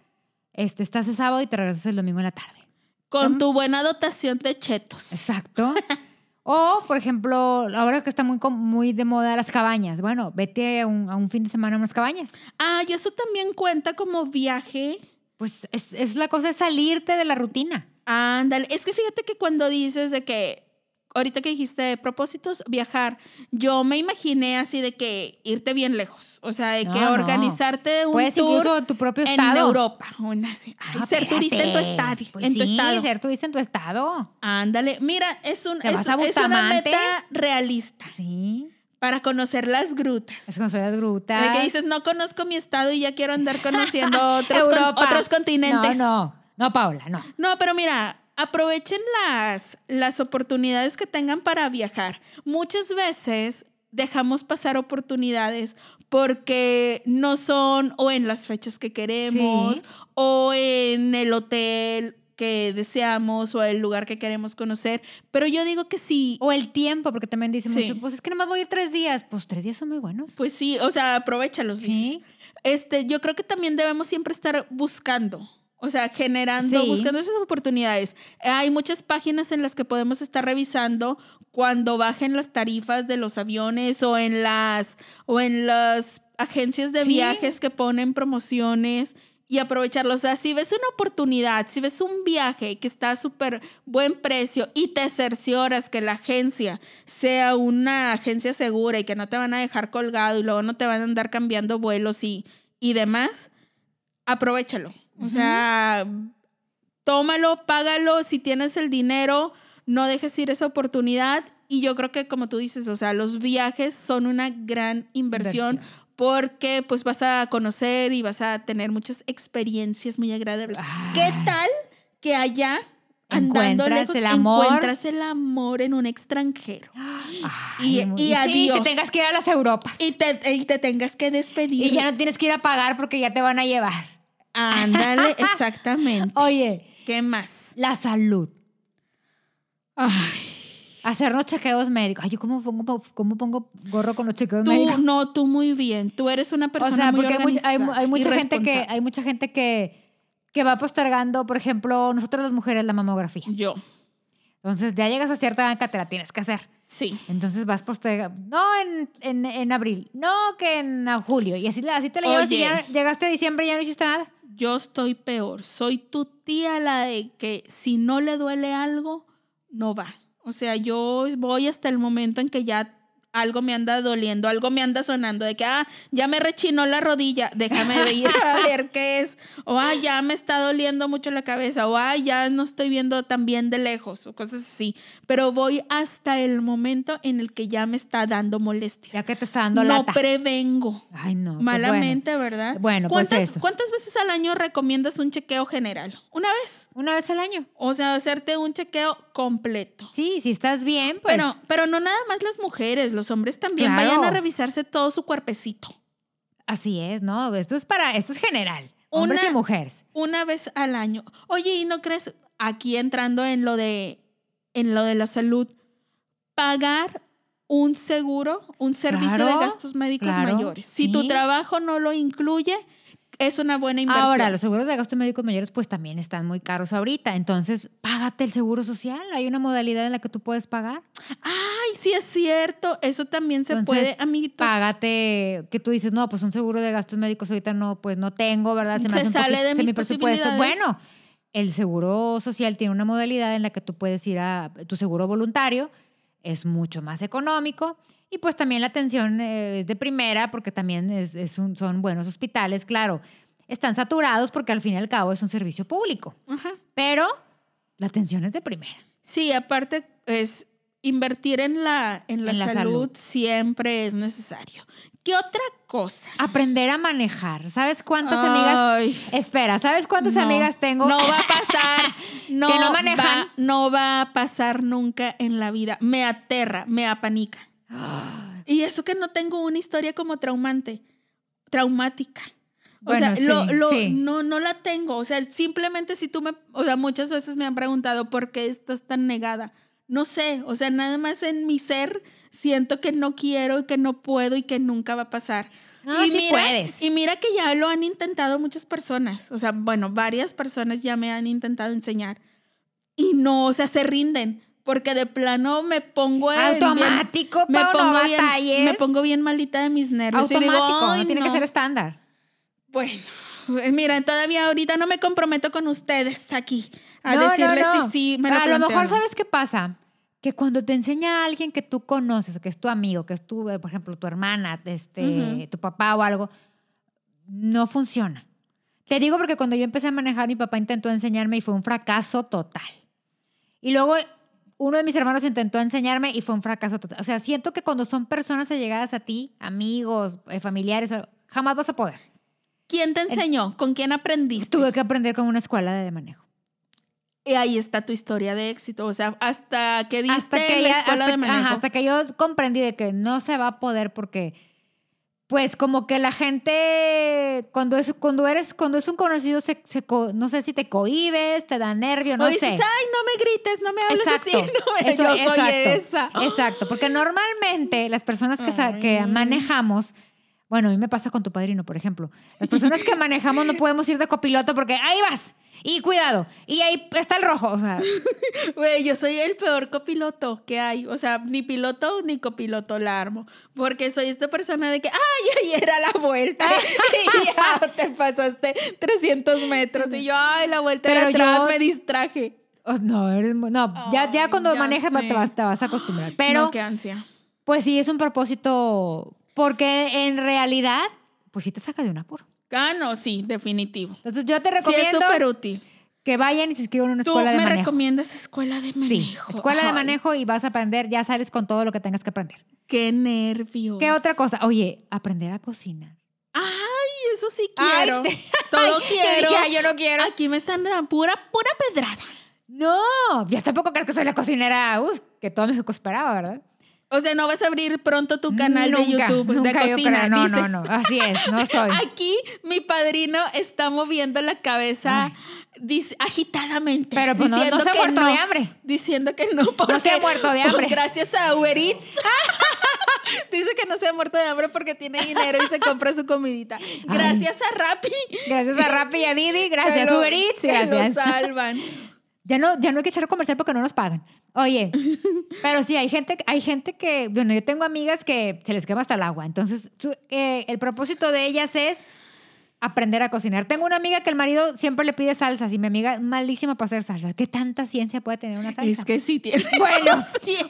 este, estás el sábado y te regresas el domingo en la tarde. Con ¿Cómo? tu buena dotación de chetos. Exacto. o, por ejemplo, ahora que está muy, muy de moda las cabañas. Bueno, vete a un, a un fin de semana a unas cabañas. Ah, y eso también cuenta como viaje. Pues es, es la cosa de salirte de la rutina. Ándale, es que fíjate que cuando dices de que, ahorita que dijiste propósitos, viajar, yo me imaginé así de que irte bien lejos, o sea, de que No, organizarte un Puedes tour incluso tu propio en estado. Europa, así. Ay, No, ser turista en tu estadio, Pues en tu sí, estado. ser turista en tu estado. Ándale, mira, es, un, ¿Te es, es una meta realista Sí. para conocer las grutas. Es conocer las De grutas. que dices, no conozco mi estado y ya quiero andar conociendo otros, con- otros continentes. No, no. No, Paula, no. No, pero mira, aprovechen las, las oportunidades que tengan para viajar. Muchas veces dejamos pasar oportunidades porque no son o en las fechas que queremos Sí. o en el hotel que deseamos o el lugar que queremos conocer. Pero yo digo que sí, O el tiempo, porque también dicen Sí. mucho, pues es que nomás voy a ir tres días. Pues tres días son muy buenos. pues sí, o sea, aprovechalos. Sí. dices. Este, yo creo que también debemos siempre estar buscando. O sea, generando, Sí. buscando esas oportunidades. Hay muchas páginas en las que podemos estar revisando cuando bajen las tarifas de los aviones o en las o en las agencias de Sí. viajes que ponen promociones y aprovecharlo. O sea, si ves una oportunidad, si ves un viaje que está a súper buen precio y te cercioras que la agencia sea una agencia segura y que no te van a dejar colgado y luego no te van a andar cambiando vuelos y, y demás, aprovechalo. O sea, tómalo, págalo, si tienes el dinero, no dejes ir esa oportunidad. Y yo creo que como tú dices, o sea, los viajes son una gran inversión, Inversión. porque pues vas a conocer y vas a tener muchas experiencias muy agradables. Ah. ¿Qué tal que allá andando Encuentras lejos el amor. encuentras el amor en un extranjero? y, Ay, adiós. que tengas que ir a las Europas. y, te, y te tengas que despedir. Y ya no tienes que ir a pagar porque ya te van a llevar. Ándale, exactamente. Oye, ¿Qué más? la salud. Ay, Hacernos chequeos médicos. Ay, yo cómo pongo, cómo pongo gorro con los chequeos tú, médicos. no, tú muy bien. Tú eres una persona O sea, muy porque hay, mucha- hay, organizada hay mucha gente que hay mucha gente que, que va postergando, por ejemplo, nosotros las mujeres la mamografía. Yo, Entonces, ya llegas a cierta edad que te la tienes que hacer. sí. Entonces vas postergando. No en, en, en abril, no que en julio. Y así, así te la llevas y Oye. ya llegaste a diciembre y ya no hiciste nada. Yo estoy peor. Soy tu tía la de que si no le duele algo, no va. O sea, yo voy hasta el momento en que ya algo me anda doliendo, algo me anda sonando, de que, ah, ya me rechinó la rodilla, déjame ir a ver qué es. O, ah, ya me está doliendo mucho la cabeza. O, ah, ya no estoy viendo tan bien de lejos. O cosas así. Pero voy hasta el momento en el que ya me está dando molestias. Ya que te está dando no lata. prevengo. Ay, no. pues Malamente, ¿verdad? Bueno, pues ¿Cuántas, eso. ¿Cuántas veces al año recomiendas un chequeo general? ¿Una vez? Una vez al año. O sea, hacerte un chequeo completo. Sí, si estás bien, pues. pero, pero no nada más las mujeres, los hombres también Claro. vayan a revisarse todo su cuerpecito. Así es, ¿no? Esto es para, esto es general. Hombres Una- y mujeres. Una vez al año. Oye, ¿y no crees aquí entrando en lo de en lo de la salud pagar un seguro, un servicio Claro, de gastos médicos claro, mayores? Si tu trabajo no lo incluye, es una buena inversión. Ahora, los seguros de gastos médicos mayores pues también están muy caros ahorita. Entonces, págate el seguro social. Hay una modalidad en la que tú puedes pagar. Ay, sí es cierto, eso también se Entonces, puede, amiguitos. Págate, que tú dices, no, pues un seguro de gastos médicos ahorita no, pues no tengo, ¿verdad? Se me hace un sale de se mis mi presupuesto. Bueno, el seguro social tiene una modalidad en la que tú puedes ir a tu seguro voluntario, es mucho más económico y pues también la atención eh, es de primera porque también es, es un- son buenos hospitales, claro. Están saturados porque al fin y al cabo es un servicio público, Ajá. pero la atención es de primera. Sí, aparte es invertir en la, en la, En la salud, salud. siempre es necesario. ¿Qué otra cosa? Aprender a manejar. ¿Sabes cuántas amigas? Ay, Espera, ¿sabes cuántas no, amigas tengo? No va a pasar. No, Que no manejan. va- no va a pasar nunca en la vida. Me aterra, me apanica. Y eso que no tengo una historia como traumante, traumática. O Bueno, sea, lo, sí, lo- sí. no, no la tengo. O sea, simplemente si tú me, o sea, muchas veces me han preguntado por qué estás tan negada. No sé, o sea, nada más en mi ser siento que no quiero y que no puedo y que nunca va a pasar. No, y sí mira, puedes. Y mira que ya lo han intentado muchas personas. O sea, bueno, varias personas ya me han intentado enseñar. Y no, o sea, se rinden. Porque de plano me pongo en bien- Automático, me Pau, no pongo bien, me pongo bien malita de mis nervios. y digo, Automático, "Ay, no tiene que no". ser estándar. Bueno, miren, todavía ahorita no me comprometo con ustedes aquí a No, no, decirles no. si sí me lo A lo mejor, no. ¿sabes qué pasa? Que cuando te enseña a alguien que tú conoces, que es tu amigo, que es tu, eh, por ejemplo, tu hermana, este, tu papá o algo, no funciona. Te digo porque cuando yo empecé a manejar, mi papá intentó enseñarme y fue un fracaso total. Y luego uno de mis hermanos intentó enseñarme y fue un fracaso total. O sea, siento que cuando son personas allegadas a ti, amigos, eh, familiares, jamás vas a poder. ¿Quién te enseñó? ¿Con quién aprendiste? Tuve que aprender con una escuela de manejo. Y ahí está tu historia de éxito. O sea, hasta que diste hasta que en la ya- escuela hasta, de manejo. ajá, hasta que yo comprendí de que no se va a poder porque pues como que la gente cuando es cuando eres cuando es un conocido se, se co- no sé si te cohibes te da nervio no o sé dices, ay, no me grites, no me hables exacto así. No me, Eso, yo soy exacto, esa. exacto porque normalmente las personas que, sa- que manejamos bueno, a mí me pasa con tu padrino, por ejemplo. Las personas que manejamos no podemos ir de copiloto porque ahí vas. Y cuidado. Y ahí está el rojo. O sea, Güey, yo soy el peor copiloto que hay. O sea, ni piloto ni copiloto la armo. Porque soy esta persona de que, ay, ahí era la vuelta. y ya te pasaste 300 metros. Y yo, ay, la vuelta de Pero atrás yo- me distraje. oh, no, eres no ya, ya Ay, cuando ya manejas sé. te vas, te vas a acostumbrar. Pero no, qué ansia. Pues sí, es un propósito, porque en realidad, pues sí te saca de un apuro. Ah, no, sí, definitivo. Entonces yo te Sí, es recomiendo súper útil. que vayan y se inscriban en una Tú escuela de me manejo. recomiendas escuela de manejo. Sí, escuela de manejo y vas a aprender, ya sales con todo lo que tengas que aprender. Qué nervios. ¿Qué otra cosa? Oye, aprender a cocinar. Ay, eso sí Ay, quiero. te- Todo Ay, quiero. dije, yo no quiero. Aquí me están dando pura, pura pedrada. No, yo tampoco creo que soy la cocinera, uh, que todo México esperaba, ¿verdad? O sea, no vas a abrir pronto tu canal de YouTube de nunca cocina. No, dices. no, no. Así es, no soy. Aquí mi padrino está moviendo la cabeza dice- agitadamente. Pero, pues, no- no diciendo se ha muerto de hambre. Diciendo que no. Porque, se ha muerto de hambre. Gracias a Uber Eats. Dice que no se ha muerto de hambre porque tiene dinero y se compra su comidita. Gracias a Rappi. Gracias a Rappi y a Didi, gracias lo- Uber Eats, que lo salvan. Ya no, ya no hay que echar comercial porque no nos pagan. Oye, pero sí, hay gente, hay gente que, bueno, yo tengo amigas que se les quema hasta el agua. Entonces, eh, el propósito de ellas es aprender a cocinar. Tengo una amiga que el marido siempre le pide salsas y mi amiga es malísima para hacer salsas. ¿Qué tanta ciencia puede tener una salsa? Es que sí tiene. Bueno,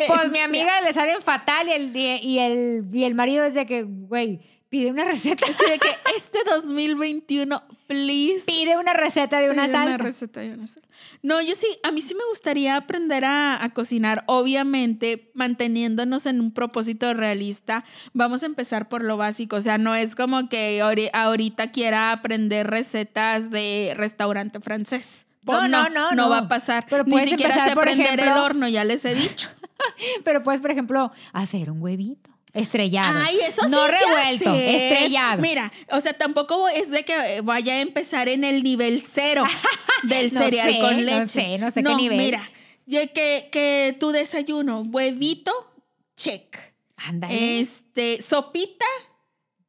pues mi amiga le salen fatal y el, y el, y el marido es de que, güey, pide una receta. Así de que este 2021, please. Pide una receta de una Pide salsa. receta de una salsa. No, yo sí, a mí sí me gustaría aprender a, a cocinar, obviamente manteniéndonos en un propósito realista. Vamos a empezar por lo básico, o sea, no es como que ori- ahorita quiera aprender recetas de restaurante francés. No, Pues no, no, no. va a pasar. Pero Ni puedes siquiera empezar, sé por prender el ejemplo- horno, ya les he dicho. Pero puedes, por ejemplo, hacer un huevito estrellado. Ay, eso No sí sé revuelto, estrellado. Mira, o sea, tampoco es de que vaya a empezar en el nivel cero del No cereal sé, con no leche. sé, no sé qué nivel. Mira, que, que tu desayuno, huevito, check. Ándale. Este, sopita.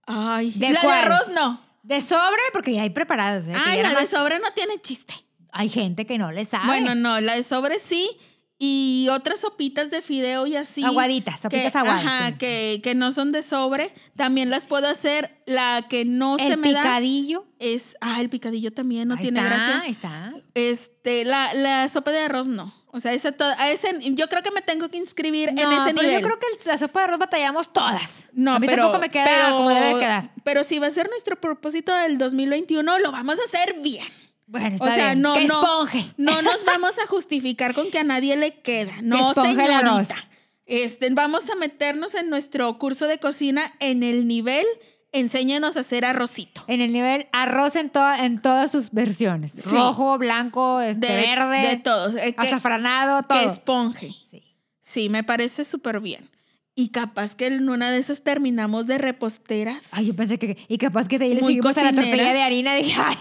Ay, ¿De la cuál? de arroz no. De sobre, porque ya hay preparadas. ¿eh? Ay, la de sobre no tiene chiste. Hay gente que no le sabe. Bueno, no, la de sobre sí. Y otras sopitas de fideo y así. Aguaditas, sopitas que, aguadas, Ajá, sí. que, que no son de sobre. También las puedo hacer. La que no se el me da picadillo. es. Ah, el picadillo también no ahí tiene está, gracia. Ahí está. Este, la, la sopa de arroz no. O sea, esa to- a ese, yo creo que me tengo que inscribir en No, ese pero nivel. yo creo que el- la sopa de arroz batallamos todas. No, a mí pero, tampoco me queda pero- como debe quedar. Pero si va a ser nuestro propósito del 2021, lo vamos a hacer bien. Bueno, O está sea, bien. no, que no, esponje. no nos vamos a justificar con que a nadie le queda. No, arroz. señorita. Este, vamos a meternos en nuestro curso de cocina en el nivel enséñanos a hacer arrocito. En el nivel arroz en, toda- en todas sus versiones. Sí. Rojo, blanco, este, De, verde, de todos. Eh, que, azafranado, todo. que esponje. Sí. Sí, me parece súper bien. Y capaz que en una de esas terminamos de reposteras. Ay, yo pensé que. Y capaz que de ahí le seguimos a la tortilla de harina. Dije, ay.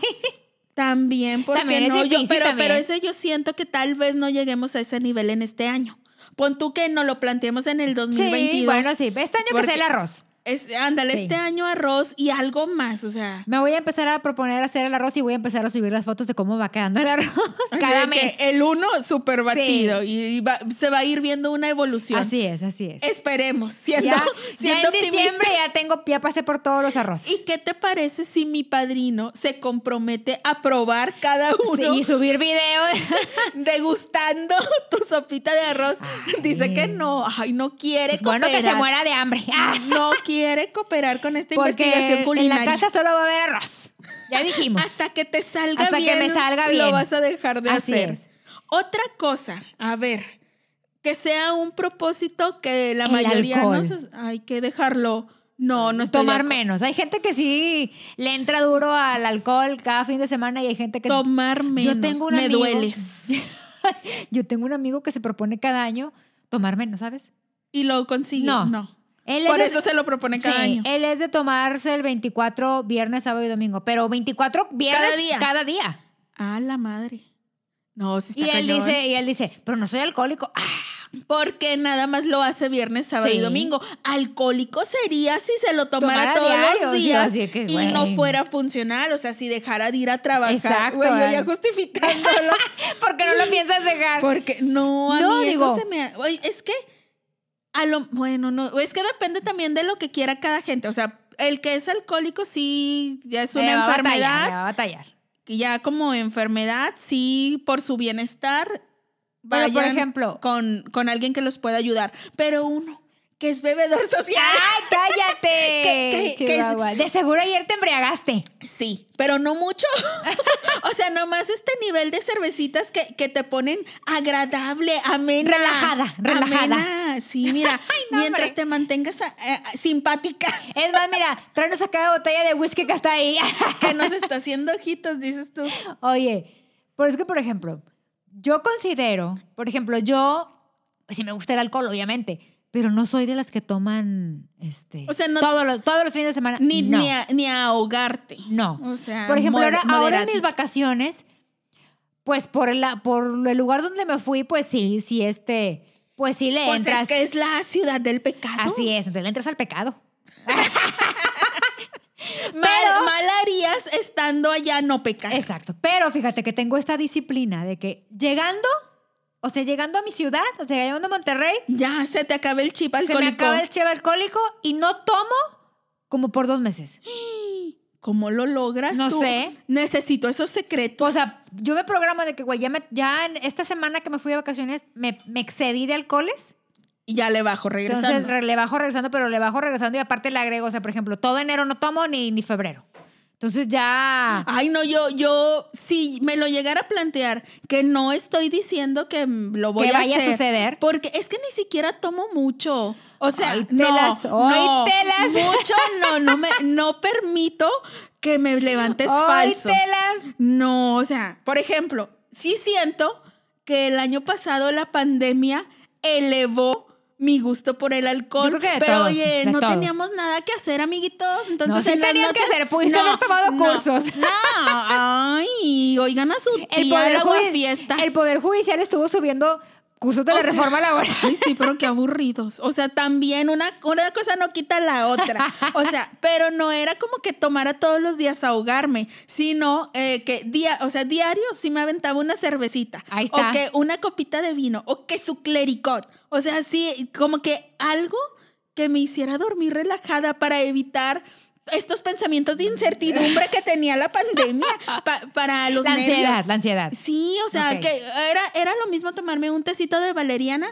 También, porque También no, yo, difícil pero, también. pero ese yo siento que tal vez no lleguemos a ese nivel en este año. Pon tú que nos lo planteemos en el 2022. Sí, bueno, sí. Este año que Porque- sea el arroz. Es, ándale, Sí. este año arroz y algo más, o sea. Me voy a empezar a proponer hacer el arroz y voy a empezar a subir las fotos de cómo va quedando el arroz cada que mes. El uno súper batido y, y va- se va a ir viendo una evolución. Así es, así es. Esperemos, siendo, ya, ya siendo en diciembre ya tengo, ya pasé por todos los arroz. ¿Y qué te parece si mi padrino se compromete a probar cada uno Sí, y subir video. degustando tu sopita de arroz? Ay. Dice que no, ay, no quiere Pues bueno, que se muera de hambre. No quiere cooperar con esta investigación porque en culinaria. la casa solo va a haber arroz. Ya dijimos. Hasta que te salga Hasta que bien. me salga Lo bien. vas a dejar de Así hacer. es. Otra cosa, a ver, que sea un propósito que la El mayoría no hay que dejarlo. No, no estoy Tomar menos. Hay gente que sí le entra duro al alcohol cada fin de semana y hay gente que Tomar menos. Yo tengo un me amigo- dueles. Yo tengo un amigo que se propone cada año tomar menos, ¿sabes? Y lo consigue. No. No. Él Por es de- eso se lo propone cada Sí, año. Él es de tomarse el 24 viernes, sábado y domingo, pero 24 viernes Cada día. Cada día. Ah, la madre. No, sí Y está él cañón. dice, y él dice, pero no soy alcohólico. Ah, Porque nada más lo hace viernes, sábado Sí. y domingo. Alcohólico sería si se lo tomara Tomara todos diario, los días así que, y no fuera funcional. O sea, si dejara de ir a trabajar. Exacto, Güey, yo ya justificándolo. ¿Por qué no lo piensas dejar? Porque no, a No, mí digo- eso se me... Oye, es que a lo... Bueno, no, es que depende también de lo que quiera cada gente. O sea, el que es alcohólico sí ya es Le una va a batallar, enfermedad. le va a batallar. ya como enfermedad, sí, por su bienestar, Pero, por ejemplo- con, con alguien que los pueda ayudar. Pero uno que es bebedor social. ¡Ay, cállate! ¿Qué- qué- qué es? De seguro ayer te embriagaste. Sí, pero no mucho. o sea, nomás este nivel de cervecitas que, que te ponen agradable, amena. Relajada, relajada. amena. Sí, mira, no, mientras hombre. te mantengas eh, eh, simpática, Es más, mira, tráenos acá la botella de whisky que está ahí. que nos está haciendo ojitos, dices tú. Oye, pues es que, por ejemplo, yo considero, por ejemplo, yo, pues sí me gusta el alcohol, obviamente, pero no soy de las que toman este O sea, no- todos, los, todos los fines de semana. Ni, no. ni, a, ni a ahogarte. no. O sea, Por ejemplo, ahora, ahora en mis vacaciones, pues por el, por el lugar donde me fui, pues sí, sí, este, pues sí le Pues entras. es que es la ciudad del pecado. Así es, entonces le entras al pecado. Mal, Pero- mal harías estando allá no pecar. Exacto. Pero fíjate que tengo esta disciplina de que llegando, o sea, llegando a mi ciudad, o sea, llegando a Monterrey, Ya se te acaba el chip se me alcohólico. acaba el cheve alcohólico y no tomo como por dos meses. ¿Cómo lo logras No tú? sé. Necesito esos secretos. O sea, yo me programo de que, güey, ya, me- ya en esta semana que me fui de vacaciones me, me excedí de alcoholes. y ya le bajo regresando. Entonces le bajo regresando, pero le bajo regresando y aparte le agrego, o sea, por ejemplo, todo enero no tomo ni, ni febrero. Entonces ya... Ay, no, yo, yo, si me lo llegara a plantear, que no estoy diciendo que lo voy Que a vaya a suceder. Porque es que ni siquiera tomo mucho. O sea, Ay, no, telas, no, telas. mucho no, no me, no permito que me levantes ¡Ay, falsos. telas! No, o sea, por ejemplo, sí siento que el año pasado la pandemia elevó mi gusto por el alcohol. Yo creo que de pero todos, oye, de no todos. teníamos nada que hacer, amiguitos. Entonces, No, sí en tenías que hacer, pudiste haber tomado no, cursos. No, ay, oigan a su El tía poder, al Judi- fiesta. el Poder Judicial estuvo subiendo cursos de O la sea, reforma laboral. Ay, sí, pero qué aburridos. O sea, también una, una cosa no quita la otra. O sea, pero no era como que tomara todos los días ahogarme, sino eh, que día, o sea, diario sí me aventaba una cervecita. Ahí está. O que una copita de vino, o que su clericot. O sea, sí, como que algo que me hiciera dormir relajada para evitar estos pensamientos de incertidumbre que tenía la pandemia pa- para los La nervios. ansiedad, la ansiedad. Sí, o sea, que era, era lo mismo tomarme un tecito de valeriana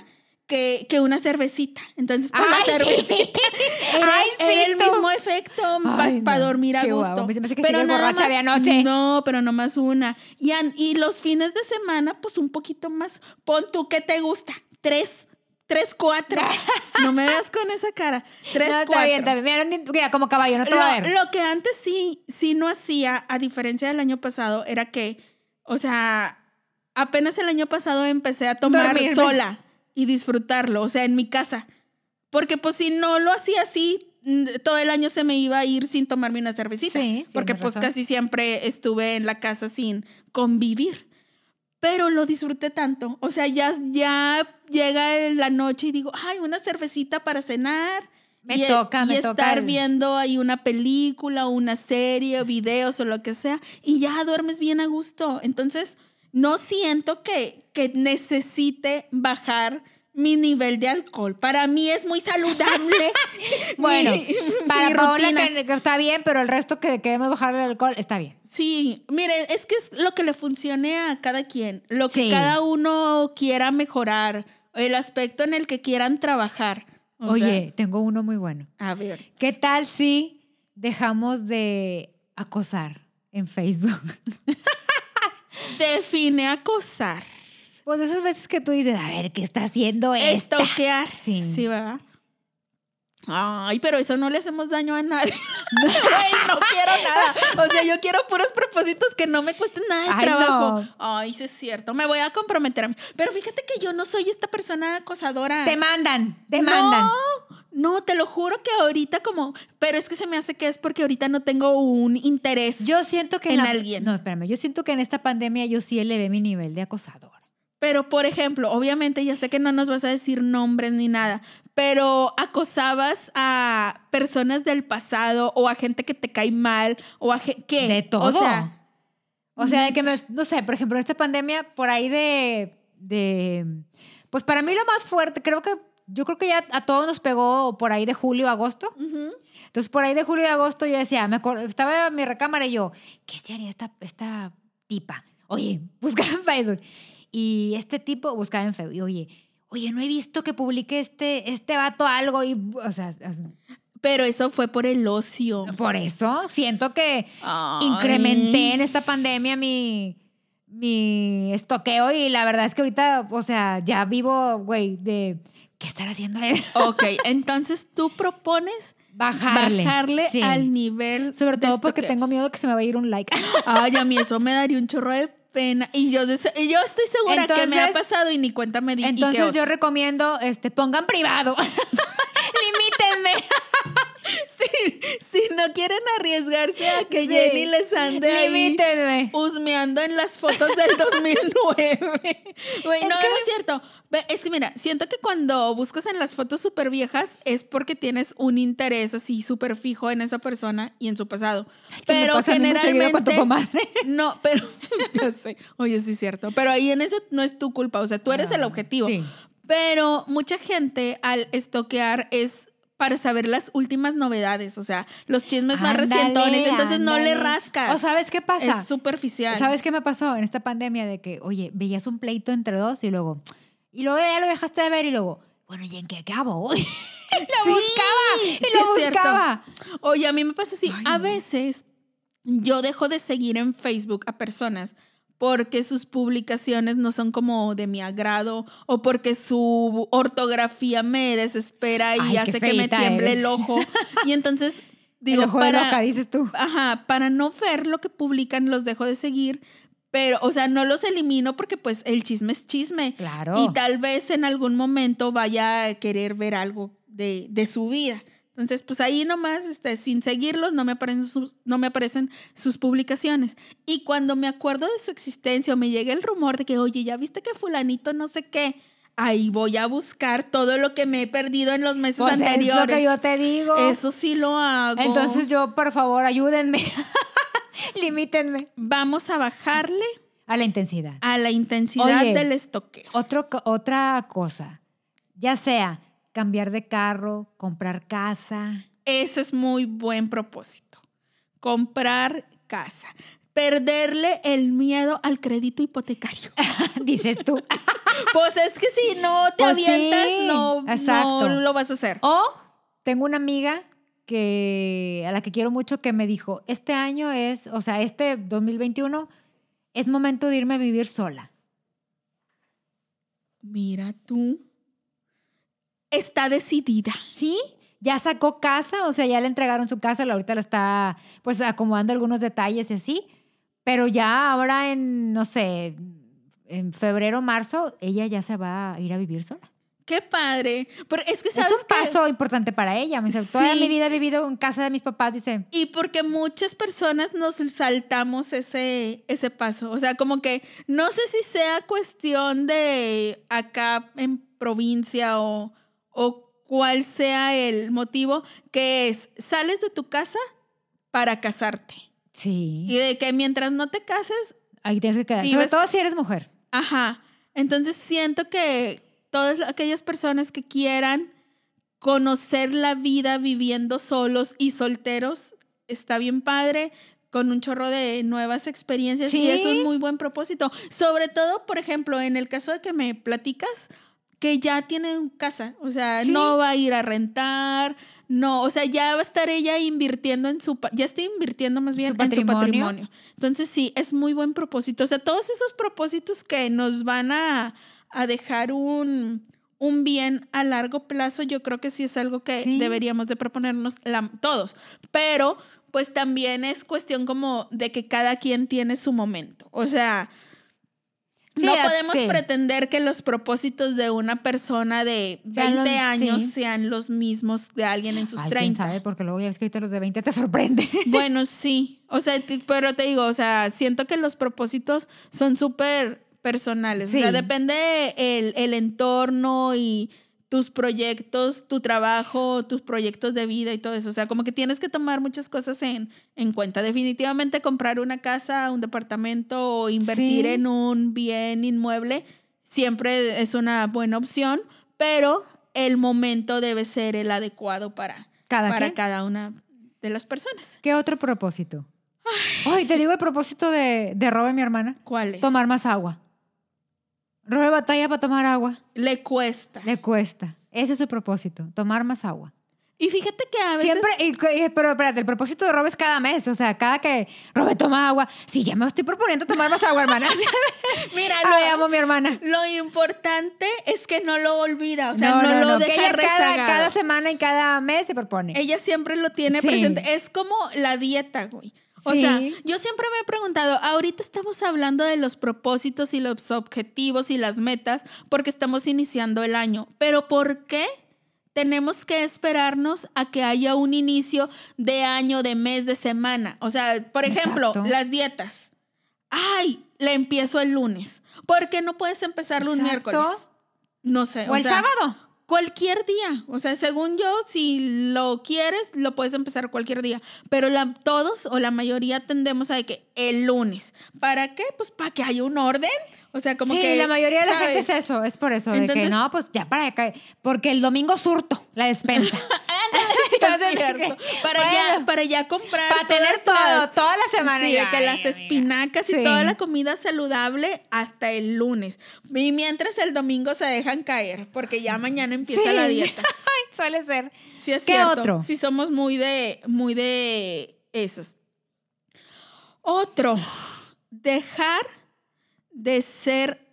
que, que una cervecita. Entonces, pues la sí. cervecita era, Ay, sí, era el mismo efecto Ay, para no. dormir a Chihuahua, gusto. me que Pero borracha de más- anoche. No, pero nomás una. Y, an- y los fines de semana, pues un poquito más. Pon tú, ¿qué te gusta? Tres. Tres, cuatro. no me veas con esa cara. Tres, No, cuatro. está bien, está bien. Mira, como caballo, no te va a Lo, ver. lo que antes sí, sí no hacía, a diferencia del año pasado, era que, o sea, apenas el año pasado empecé a tomar Dormirme. sola y disfrutarlo, o sea, en mi casa. Porque pues si no lo hacía así, todo el año se me iba a ir sin tomarme una cervecita. Sí, porque pues razón. casi siempre estuve en la casa sin convivir. Pero lo disfruté tanto. O sea, ya, ya llega la noche y digo, ay, una cervecita para cenar. Me y, toca, y me estar toca el- viendo ahí una película, una serie, videos o lo que sea, y ya duermes bien a gusto. Entonces, no siento que, que necesite bajar mi nivel de alcohol. Para mí es muy saludable. Bueno, mi- para mi Paola rutina. que, que está bien, pero el resto que queremos bajar el alcohol está bien. Sí, mire, es que es lo que le funcione a cada quien, lo que Sí. cada uno quiera mejorar, el aspecto en el que quieran trabajar. O Oye, tengo uno muy bueno. a ver. ¿Qué tal si dejamos de acosar en Facebook? Define acosar. Pues esas veces que tú dices, a ver, ¿qué está haciendo esta? Estoquear. Sí. Sí, ¿verdad? Ay, pero eso no le hacemos daño a nadie. Ay, no quiero nada. O sea, yo quiero puros propósitos que no me cuesten nada de Ay, trabajo. no. Ay, sí es cierto. Me voy a comprometer a mí. Pero fíjate que yo no soy esta persona acosadora. Te mandan, te mandan. No, no, te lo juro que ahorita como... Pero es que se me hace que es porque ahorita no tengo un interés. Yo siento que En la- alguien. No, espérame. Yo siento que en esta pandemia yo sí elevé mi nivel de acosador. Pero, por ejemplo, obviamente ya sé que no nos vas a decir nombres ni nada, pero acosabas a personas del pasado o a gente que te cae mal o a ¿qué? De todo. O sea, O sea, de que me, no sé, por ejemplo, en esta pandemia, por ahí de, de, pues para mí lo más fuerte, creo que, yo creo que ya a todos nos pegó por ahí de julio, agosto. ujú. Entonces, por ahí de julio y agosto yo decía, me acuerdo, estaba en mi recámara y yo, ¿qué se haría esta, esta tipa? Oye, buscaba en Facebook. Y este tipo buscaba en Facebook. Y oye, oye, no he visto que publique este, este vato algo. Y, o sea, pero eso fue por el ocio. por eso siento que Ay. incrementé en esta pandemia mi, mi estoqueo. Y la verdad es que ahorita, o sea, ya vivo, güey, de qué estar haciendo él. Ok, entonces tú propones Bajarle. bajarle Sí. al nivel. Sobre todo porque tengo miedo que se me vaya a ir un like. Ay, a mí eso me daría un chorro de pena. Y yo, y yo estoy segura que me ha Entonces- pasado y ni cuenta me di. Entonces yo recomiendo, este, pongan privado. Limítenme. si, si no quieren arriesgarse a que Sí. Jenny les ande ahí Limítenme. husmeando en las fotos del 2009. Güey, Es no, que- no es cierto. Es que mira, siento que cuando buscas en las fotos súper viejas es porque tienes un interés así súper fijo en esa persona y en su pasado. que me pero generalmente... con tu. No, pero ya sé. Oye, sí es cierto. Pero ahí en ese no es tu culpa. O sea, tú eres el Ah, objetivo. sí. Pero mucha gente al estoquear es para saber las últimas novedades, o sea, los chismes más Ándale, recientones, entonces no le rascas. ¿O sabes qué pasa? Es superficial. ¿Sabes qué me pasó en esta pandemia? De que, oye, veías un pleito entre dos y luego, y luego ya lo dejaste de ver y luego, bueno, ¿y en qué acabo? lo Sí, buscaba, y sí lo cierto. buscaba. Oye, a mí me pasa así. Ay, a veces yo dejo de seguir en Facebook a personas porque sus publicaciones no son como de mi agrado o porque su ortografía me desespera y Ay, hace que me tiemble eres. el ojo. Y entonces digo, el ojo de para, loca, dices tú. Ajá, para no ver lo que publican los dejo de seguir, pero, o sea, no los elimino porque pues el chisme es chisme. Claro. Y tal vez en algún momento vaya a querer ver algo de, de su vida. Entonces, pues ahí nomás, este, sin seguirlos, no me, aparecen sus, no me aparecen sus publicaciones. Y cuando me acuerdo de su existencia o me llega el rumor de que, oye, ya viste que fulanito no sé qué, ahí voy a buscar todo lo que me he perdido en los meses Pues es anteriores. lo que yo te digo. Eso sí lo hago. Entonces yo, por favor, ayúdenme. Limítenme. vamos a bajarle A la intensidad. a la intensidad Oye. del estoqueo. Otro, otra cosa, ya sea cambiar de carro, comprar casa. Ese es muy buen propósito. Comprar casa. Perderle el miedo al crédito hipotecario. dices tú. pues es que si no te Pues sí, avientas, no, exacto. no lo vas a hacer. O tengo una amiga que a la que quiero mucho que me dijo, este año es, o sea, este 2021 es momento de irme a vivir sola. Mira tú. Está decidida. ¿Sí? Ya sacó casa, o sea, ya le entregaron su casa, la ahorita la está pues acomodando algunos detalles y así, pero ya ahora en, no sé, en febrero, marzo, ella ya se va a ir a vivir sola. Qué padre. Pero es que Es un que- paso importante para ella. Me dice, toda Sí. mi vida he vivido en casa de mis papás, dice. Y porque muchas personas nos saltamos ese, ese paso. O sea, como que no sé si sea cuestión de acá en provincia o, o cuál sea el motivo, que es, sales de tu casa para casarte. Sí. Y de que mientras no te cases, Ahí tienes que quedar. Sobre todo si eres mujer. Ajá. Entonces siento que todas aquellas personas que quieran conocer la vida viviendo solos y solteros está bien padre con un chorro de nuevas experiencias Sí. y eso es muy buen propósito. Sobre todo, por ejemplo, en el caso de que me platicas que ya tienen casa, o sea, Sí. no va a ir a rentar, no, o sea, ya va a estar ella invirtiendo en su, ya está invirtiendo más bien en su patrimonio. patrimonio. Entonces sí, es muy buen propósito. O sea, todos esos propósitos que nos van a, a dejar un, un bien a largo plazo, yo creo que sí es algo que Sí. deberíamos de proponernos la- todos. Pero pues también es cuestión como de que cada quien tiene su momento. O sea, Sí, no podemos sí. pretender que los propósitos de una persona de 20 Sean los- años sí. sean los mismos de alguien en sus Ay, quién 30. sabe, porque luego ya ves que ahorita los de 20 te sorprenden. Bueno, sí. O sea, pero te digo, o sea, siento que los propósitos son súper personales. O sea, Sí. depende el, el entorno y tus proyectos, tu trabajo, tus proyectos de vida y todo eso. O sea, como que tienes que tomar muchas cosas en, en cuenta. Definitivamente comprar una casa, un departamento o invertir Sí. en un bien inmueble siempre es una buena opción, pero el momento debe ser el adecuado para, Cada para cada una de las personas. ¿Qué otro propósito? Ay, te digo el propósito de, de Robe, mi hermana. ¿Cuál es? Tomar más agua. Robe batalla para tomar agua. Le cuesta. Le cuesta. Ese es su propósito, tomar más agua. Y fíjate que a veces... Siempre, y- y- pero espérate, el propósito de Robe es cada mes, o sea, cada que Robe toma agua. Sí, ya me estoy proponiendo tomar más agua, hermana. Mira, lo, amo mi hermana. lo importante es que no lo olvida, o sea, no, lo que deja ella cada, cada semana y cada mes se propone. Ella siempre lo tiene Sí. presente. Es como la dieta, güey. O Sí. sea, yo siempre me he preguntado, ahorita estamos hablando de los propósitos y los objetivos y las metas porque estamos iniciando el año, pero ¿por qué tenemos que esperarnos a que haya un inicio de año, de mes, de semana? O sea, por ejemplo, Exacto. las dietas. Ay, le empiezo el lunes. ¿Por qué no puedes empezarlo un Exacto. miércoles? No sé. O, el sea, sábado. Cualquier día. O sea, según yo, si lo quieres, lo puedes empezar cualquier día. Pero la- todos o la mayoría tendemos a que el lunes. ¿Para qué? Pues para que haya un orden. O sea, como sí, que. la mayoría de la gente es eso, es por eso, de que Entonces- no, pues ya para acá, porque el domingo surto la despensa. Es cierto. Para, ya, para ya comprar. para tener todo, las- toda la semana. Sí, y, de que ay, las espinacas y Sí. toda la comida saludable hasta el lunes. Y mientras el domingo se dejan caer, porque ya mañana empieza Sí. la dieta. Ay, suele ser. Sí es ¿Qué cierto. otro? Sí somos muy de, muy de esos. Otro, dejar de ser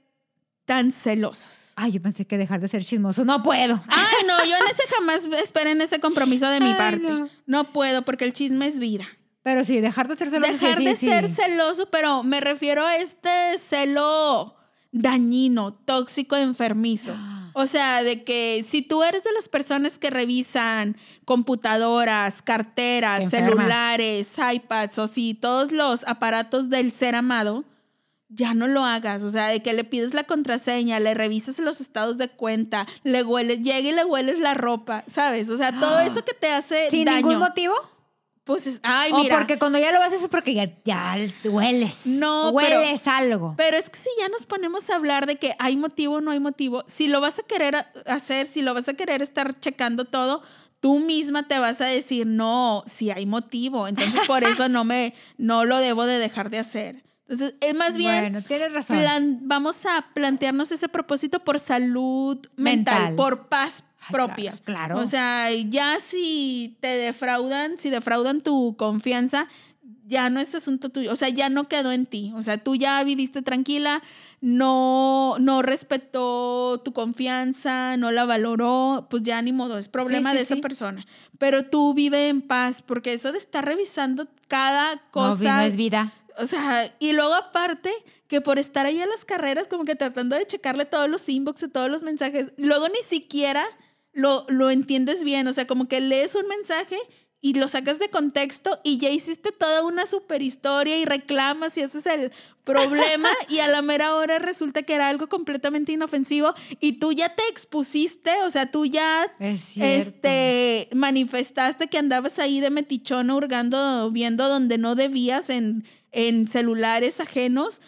tan celosos. Ay, yo pensé que dejar de ser chismoso. No puedo. Ay, no, yo en ese jamás esperen ese compromiso de mi Ay, parte. no. No. puedo porque el chisme es vida. Pero sí, dejar de ser celoso. sí, Dejar sí, de sí. ser celoso, pero me refiero a este celo dañino, tóxico, enfermizo. O sea, de que si tú eres de las personas que revisan computadoras, Te carteras, celulares, iPads o si todos los aparatos del ser amado, ya no lo hagas. O sea, de que le pides la contraseña, le revisas los estados de cuenta, le hueles, llega y le hueles la ropa, ¿sabes? O sea, todo Ah. eso que te hace ¿Sin daño. ningún motivo? Pues es, ay, o mira. porque cuando ya lo haces es porque ya, ya hueles. No, pero- Hueles algo. Pero es que si ya nos ponemos a hablar de que hay motivo o no hay motivo, si lo vas a querer hacer, si lo vas a querer estar checando todo, tú misma te vas a decir, no, si hay motivo, entonces por eso no me, no lo debo de dejar de hacer. Entonces, es más bien, bueno, tienes razón. plan- vamos a plantearnos ese propósito por salud mental, Mental. por paz Ay, propia. claro, claro. O sea, ya si te defraudan, si defraudan tu confianza, ya no es asunto tuyo, o sea, ya no quedó en ti, o sea, tú ya viviste tranquila, no, no respetó tu confianza, no la valoró, pues ya ni modo, es problema Sí, sí, de esa sí. persona. Pero tú vive en paz, porque eso de estar revisando cada no, cosa, no es vida. O sea, y luego aparte que por estar ahí a las carreras, como que tratando de checarle todos los inbox, todos los mensajes, luego ni siquiera lo, lo entiendes bien, o sea, como que lees un mensaje y lo sacas de contexto y ya hiciste toda una super historia y reclamas y ese es el problema y a la mera hora resulta que era algo completamente inofensivo y tú ya te expusiste, o sea, tú ya Es este, manifestaste que andabas ahí de metichona hurgando, viendo donde no debías en, en celulares ajenos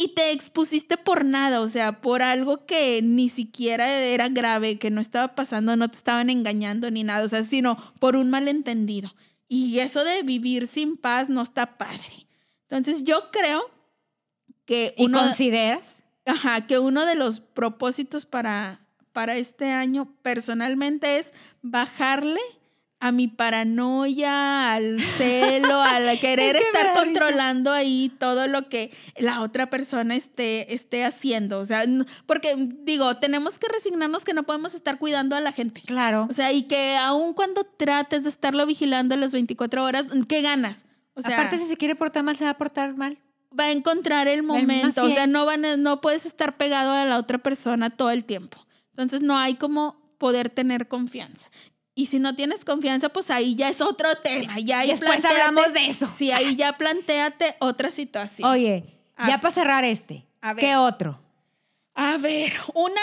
y te expusiste por nada, o sea, por algo que ni siquiera era grave, que no estaba pasando, no te estaban engañando ni nada, o sea, sino por un malentendido. Y eso de vivir sin paz no está padre. Entonces yo creo que ¿Y uno, consideras? Ajá, que uno de los propósitos para, para este año personalmente es bajarle a mi paranoia, al celo, al querer Es que me estar controlando ahí todo lo que la otra persona esté, esté haciendo. O sea, porque digo, tenemos que resignarnos que no podemos estar cuidando a la gente. Claro. O sea, y que aun cuando trates de estarlo vigilando las 24 horas, ¿qué ganas? O sea, Aparte, si se quiere portar mal, se va a portar mal. va a encontrar el momento. O sea, no, van a- no puedes estar pegado a la otra persona todo el tiempo. Entonces no hay como poder tener confianza. Y si no tienes confianza, pues ahí ya es otro tema. Ya ahí Después hablamos de eso. Sí, ahí ya planteate otra situación. Oye, A ya para cerrar este, A ver. ¿qué otro? A ver, una,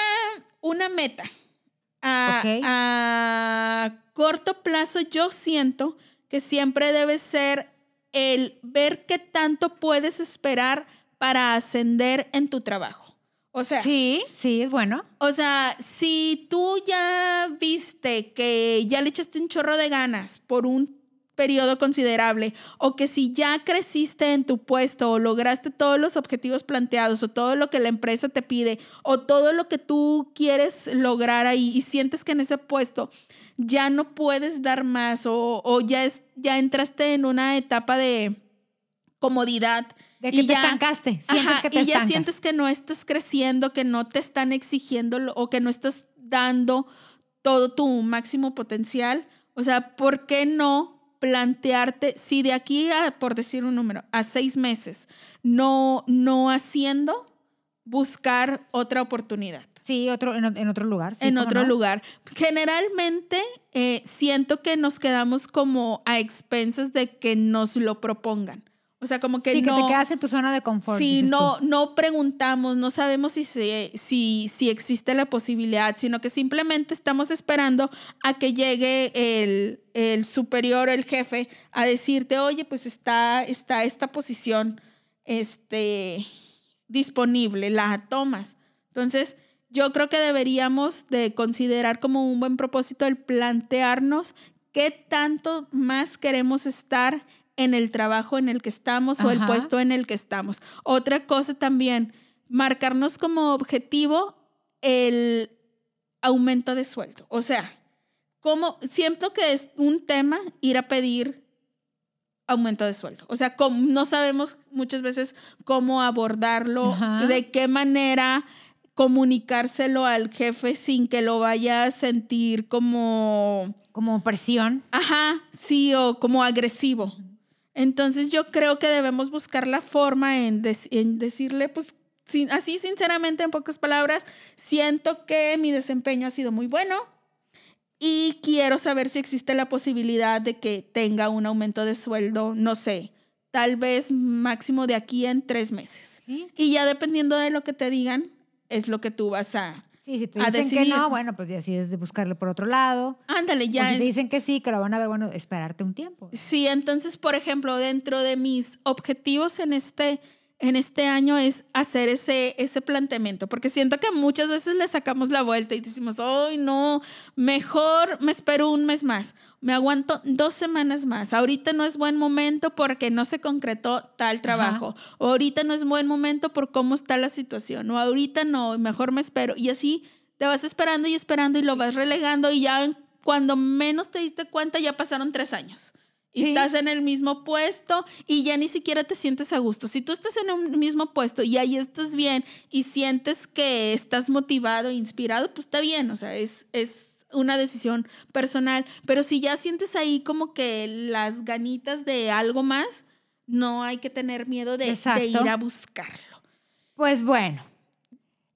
una meta. A, a corto plazo yo siento que siempre debe ser el ver qué tanto puedes esperar para ascender en tu trabajo. O sea, Sí, sí, es bueno. o sea, si tú ya viste que ya le echaste un chorro de ganas por un periodo considerable o que si ya creciste en tu puesto o lograste todos los objetivos planteados o todo lo que la empresa te pide o todo lo que tú quieres lograr ahí y sientes que en ese puesto ya no puedes dar más o, o ya, es, ya entraste en una etapa de comodidad. De que y te ya- estancaste. Sientes Ajá, que te y ya sientes que no estás creciendo, que no te están exigiendo o que no estás dando todo tu máximo potencial. O sea, ¿por qué no plantearte si de aquí a, por decir un número, a seis meses, no, no haciendo, buscar otra oportunidad. Sí, otro, en, en otro lugar. sí, en ¿cómo otro no? lugar. Generalmente eh, siento que nos quedamos como a expensas de que nos lo propongan. O sea, como que sí, no... que te quedas en tu zona de confort. Sí, no, tú. no preguntamos, no sabemos si, se, si, si existe la posibilidad, sino que simplemente estamos esperando a que llegue el, el superior, el jefe, a decirte, oye, pues está, está esta posición este, disponible, la tomas. Entonces, yo creo que deberíamos de considerar como un buen propósito el plantearnos qué tanto más queremos estar en el trabajo en el que estamos o el Ajá. puesto en el que estamos. Otra cosa también, marcarnos como objetivo el aumento de sueldo. O sea, como siento que es un tema ir a pedir aumento de sueldo. O sea, como no sabemos muchas veces cómo abordarlo, Ajá. de qué manera comunicárselo al jefe sin que lo vaya a sentir como Como presión. Ajá, sí, o como agresivo. Entonces yo creo que debemos buscar la forma en, dec- en decirle, pues sin- así sinceramente, en pocas palabras, siento que mi desempeño ha sido muy bueno y quiero saber si existe la posibilidad de que tenga un aumento de sueldo, no sé, tal vez máximo de aquí en tres meses. Sí. Y ya dependiendo de lo que te digan, es lo que tú vas a... Sí, si te dicen que no, bueno, pues ya decides de buscarle por otro lado. Ándale, ya o si es- te dicen que sí, que lo van a ver, bueno, esperarte un tiempo. Sí, entonces, por ejemplo, dentro de mis objetivos en este, en este año es hacer ese, ese planteamiento, porque siento que muchas veces le sacamos la vuelta y decimos, ay, no, mejor me espero un mes más, me aguanto dos semanas más, ahorita no es buen momento porque no se concretó tal trabajo, o ahorita no es buen momento por cómo está la situación, o ahorita no, mejor me espero, y así te vas esperando y esperando y lo vas relegando y ya cuando menos te diste cuenta ya pasaron tres años. Y Sí. estás en el mismo puesto y ya ni siquiera te sientes a gusto. Si tú estás en un mismo puesto y ahí estás bien y sientes que estás motivado, inspirado, pues está bien, o sea, es, es una decisión personal. Pero si ya sientes ahí como que las ganitas de algo más, no hay que tener miedo de, de ir a buscarlo. Pues bueno,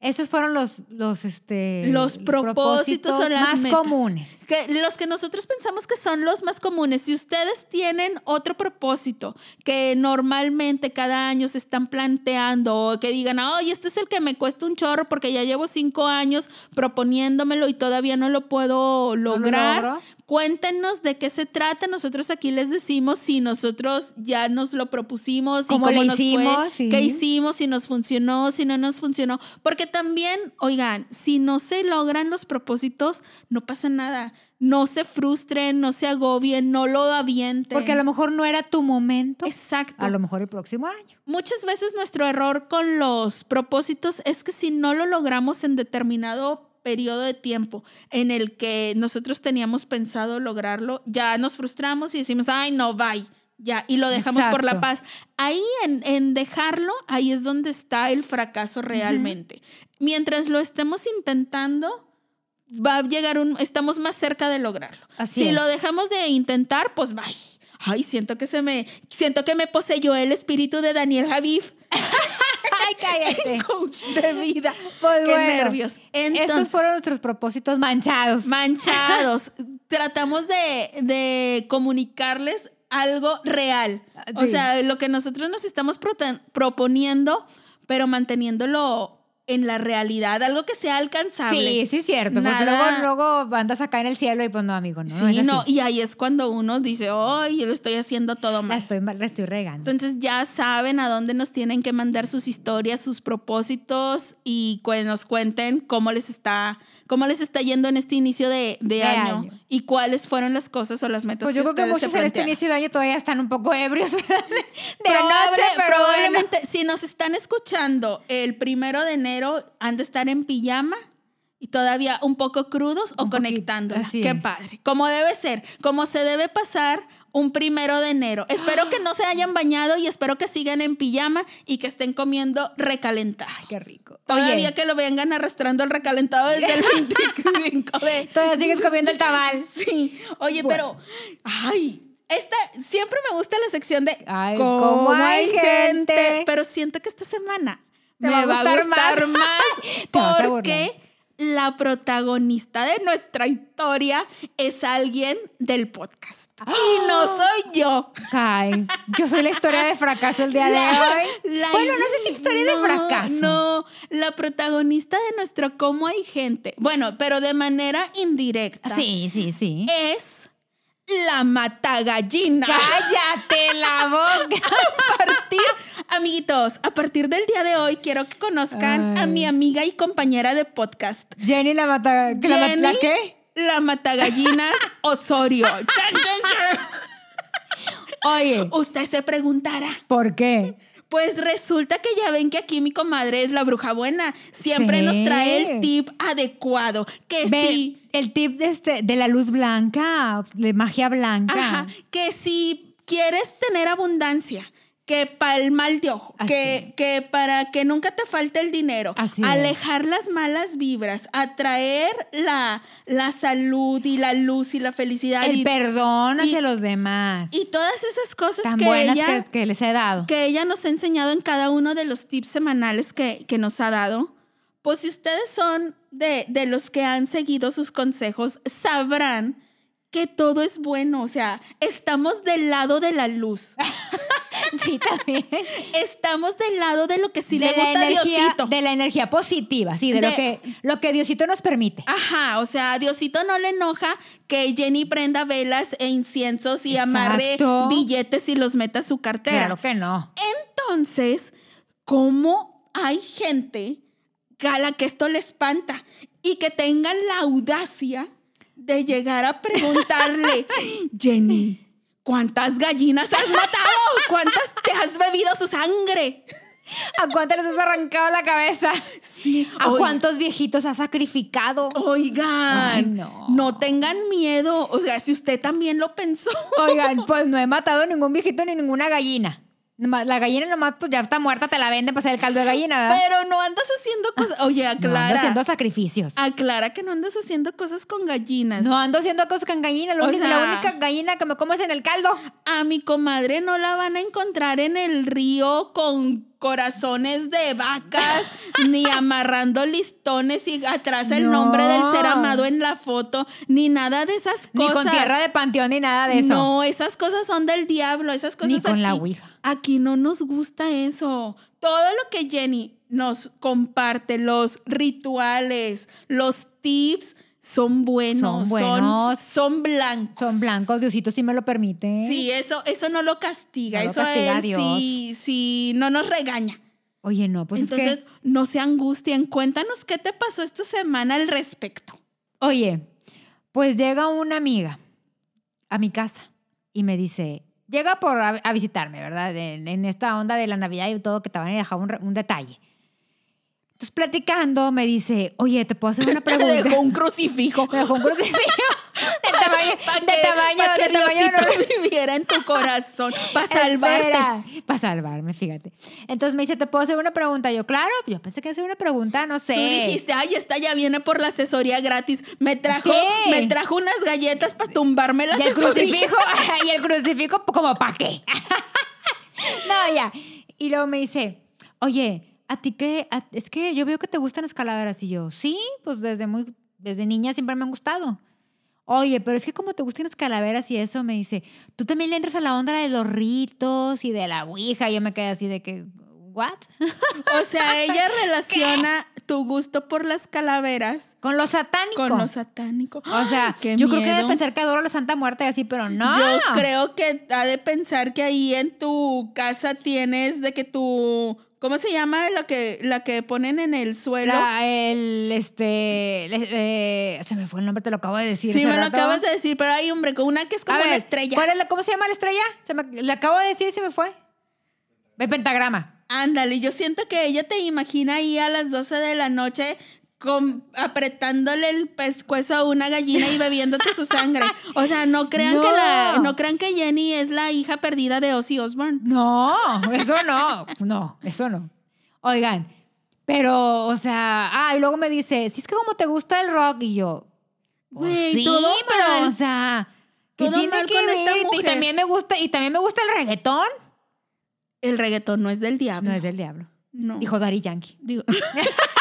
esos fueron los, los, este, Los propósitos más metas. comunes. Que los que nosotros pensamos que son los más comunes. Si ustedes tienen otro propósito que normalmente cada año se están planteando o que digan, oye, este es el que me cuesta un chorro porque ya llevo cinco años proponiéndomelo y todavía no lo puedo lo lograr. Cuéntenos de qué se trata. Nosotros aquí les decimos si nosotros ya nos lo propusimos y ¿Cómo cómo le nos hicimos? fue, Sí. qué hicimos, si nos funcionó, si no nos funcionó. Porque también, oigan, si no se logran los propósitos, no pasa nada. No se frustren, no se agobien, no lo avienten. Porque a lo mejor no era tu momento. Exacto. A lo mejor el próximo año. Muchas veces nuestro error con los propósitos es que si no lo logramos en determinado periodo de tiempo en el que nosotros teníamos pensado lograrlo, ya nos frustramos y decimos, ay, no, bye, ya, y lo dejamos por la paz. Ahí en, en dejarlo, ahí es donde está el fracaso realmente. Mientras lo estemos intentando, va a llegar un, estamos más cerca de lograrlo. Así si es. lo dejamos de intentar, pues bye. Ay, siento que se me, siento que me poseyó el espíritu de Daniel Javif, Ay, cállate. coach de vida. Pues Qué bueno, nervios. Entonces, Estos fueron nuestros propósitos manchados. manchados. Tratamos de, de comunicarles algo real. O Sí. sea, lo que nosotros nos estamos proponiendo, pero manteniéndolo en la realidad, algo que sea alcanzable. Sí, sí es cierto. Porque luego, luego andas acá en el cielo y pues no, amigo, no. Sí, no, y ahí es cuando uno dice, ay, yo lo estoy haciendo todo La mal. estoy, la estoy regando. Entonces ya saben a dónde nos tienen que mandar sus historias, sus propósitos y que nos cuenten cómo les está, cómo les está yendo en este inicio de, de De año, año. y cuáles fueron las cosas o las metas Pues yo creo que ustedes muchos en este inicio de año todavía están un poco ebrios ¿verdad? de, Probable- anoche, pero probablemente, si nos están escuchando el primero de enero, han de estar en pijama y todavía un poco crudos o Un poquito, conectando. Qué es. padre. Como debe ser, como se debe pasar un primero de enero. Espero que no se hayan bañado y espero que sigan en pijama y que estén comiendo recalentado. Ay, qué rico. Todavía Oye, que lo vengan arrastrando el recalentado desde el 25 de... todavía sigues comiendo el tamal. Sí. Oye, Bueno. pero, ay, esta siempre me gusta la sección de Ay, cómo, hay gente, gente. pero siento que esta semana Te me va a va a gustar más. más, porque la protagonista de nuestra historia es alguien del podcast y no soy yo. Ay, yo soy la historia de fracaso el día de hoy. la- bueno, no sé si historia de fracaso. No, la protagonista de nuestro cómo hay gente. Bueno, pero de manera indirecta. Sí, sí, sí. Es la matagallina. Cállate la boca. a partir, amiguitos, a partir del día de hoy quiero que conozcan a mi amiga y compañera de podcast. Jenny la mata. ¿La, ¿La qué? La matagallinas Osorio. Oye, Usted se preguntará. ¿por qué? Pues resulta que ya ven que aquí mi comadre es la bruja buena. Siempre Sí. nos trae el tip adecuado. Que Ve, sí. el tip de, este, de la luz blanca, de magia blanca. Ajá. Que si quieres tener abundancia, que para el mal de ojo, Así. que, que para que nunca te falte el dinero, Así es. alejar las malas vibras, atraer la, la salud y la luz y la felicidad El y, perdón hacia y- los demás. y todas esas cosas tan que buenas ella, que, que les he dado. que ella nos ha enseñado en cada uno de los tips semanales que, que nos ha dado. Pues si ustedes son de, de los que han seguido sus consejos, sabrán que todo es bueno. O sea, estamos del lado de la luz. Sí, también. Estamos del lado de lo que sí le de, la gusta a energía, Diosito. de la energía positiva, sí, de, De- lo, que, lo que Diosito nos permite. Ajá, o sea, a Diosito no le enoja que Jenny prenda velas e inciensos y amarre billetes y los meta a su cartera. Claro que no. Entonces, ¿cómo hay gente a la que esto le espanta y que tengan la audacia de llegar a preguntarle, Jenny, ¿cuántas gallinas has matado? ¿Cuántas te has bebido su sangre? ¿A cuántos les has arrancado la cabeza? Sí, ¿A cuántos viejitos has sacrificado? Oigan, Ay, no. no. tengan miedo. O sea, si usted también lo pensó. Oigan, pues no he matado ningún viejito ni ninguna gallina. La gallina nomás pues ya está muerta, te la venden para hacer el caldo de gallina, ¿verdad? Pero no andas haciendo cosas. Oye, No, ando aclara. haciendo sacrificios. Aclara que no andas haciendo cosas con gallinas. No ando haciendo cosas con gallina. Lo O único- sea- la única gallina que me como es en el caldo. A mi comadre no la van a encontrar en el río con corazones de vacas, ni amarrando listones y atrás el No. nombre del ser amado en la foto, ni nada de esas cosas. Ni con tierra de panteón ni nada de eso. No, esas cosas son del diablo, esas cosas Ni con la ouija. Aquí no nos gusta eso. Todo lo que Jenny nos comparte, los rituales, los tips, son buenos, Son buenos. son, blancos. Son blancos, Diosito sí me lo permite. Sí, eso, eso no lo castiga. No lo eso él Dios. sí, sí, no nos regaña. Oye, no, pues es Entonces, que... no se angustien. Cuéntanos qué te pasó esta semana al respecto. Oye, pues llega una amiga a mi casa y me dice, llega por a, a visitarme, ¿verdad? En, en esta onda de la Navidad y todo, que te van a dejar un detalle. Entonces, platicando, me dice, oye, ¿te puedo hacer una pregunta? dejó un crucifijo. Me dejó un crucifijo de tamaño, Pa' de que- tamaño, pa' que de tamaño Diosito viviera en tu corazón para salvarte. Para salvarme, fíjate. Entonces me dice, ¿te puedo hacer una pregunta? Yo, claro, yo pensé que hacer una pregunta, no sé. Tú dijiste, ay, esta ya viene por la asoría gratis. Me trajo, me trajo unas galletas para tumbarme la Y el asesoría. crucifijo, y el crucifijo, como para qué. no, ya. Y luego me dice, oye, ¿a ti qué? A- Es que yo veo que te gustan las calaveras. Y yo, sí, pues desde muy, desde niña siempre me han gustado. Oye, pero es que como te gustan las calaveras y eso, me dice, tú también le entras a la onda de los ritos y de la ouija. Y yo me quedé así de que, ¿what? O sea, ella relaciona tu gusto por las calaveras Con lo satánico. con lo satánico. O sea, Ay, yo creo que debe pensar que adoro la Santa Muerte y así, pero no. Yo creo que ha de pensar que ahí en tu casa tienes de que tu ¿cómo se llama la que la que ponen en el suelo? La- el, este, eh, se me fue el nombre, te lo acabo de decir. sí, me lo acabas de decir, pero hay hombre con una que es como A ver, una estrella. ¿cuál es la- ¿Cómo se llama la estrella? Se me, le acabo de decir y se me fue. El pentagrama. Ándale, yo siento que ella te imagina ahí a las 12 de la noche con- apretándole el pescuezo a una gallina y bebiéndote su sangre. O sea, no crean No. que la no crean que Jenny es la hija perdida de Ozzy Osbourne. No, eso no. No, eso no. Oigan, pero, o sea, ah, y luego me dice, si es que como te gusta el rock, y yo, pues sí, todo pero, mal. o sea, ¿Qué Todo tiene mal que con esta? Y también me gusta, y también me gusta el reggaetón. El reggaetón no es del diablo. No es del diablo. No. Dijo Daddy Yankee. Digo.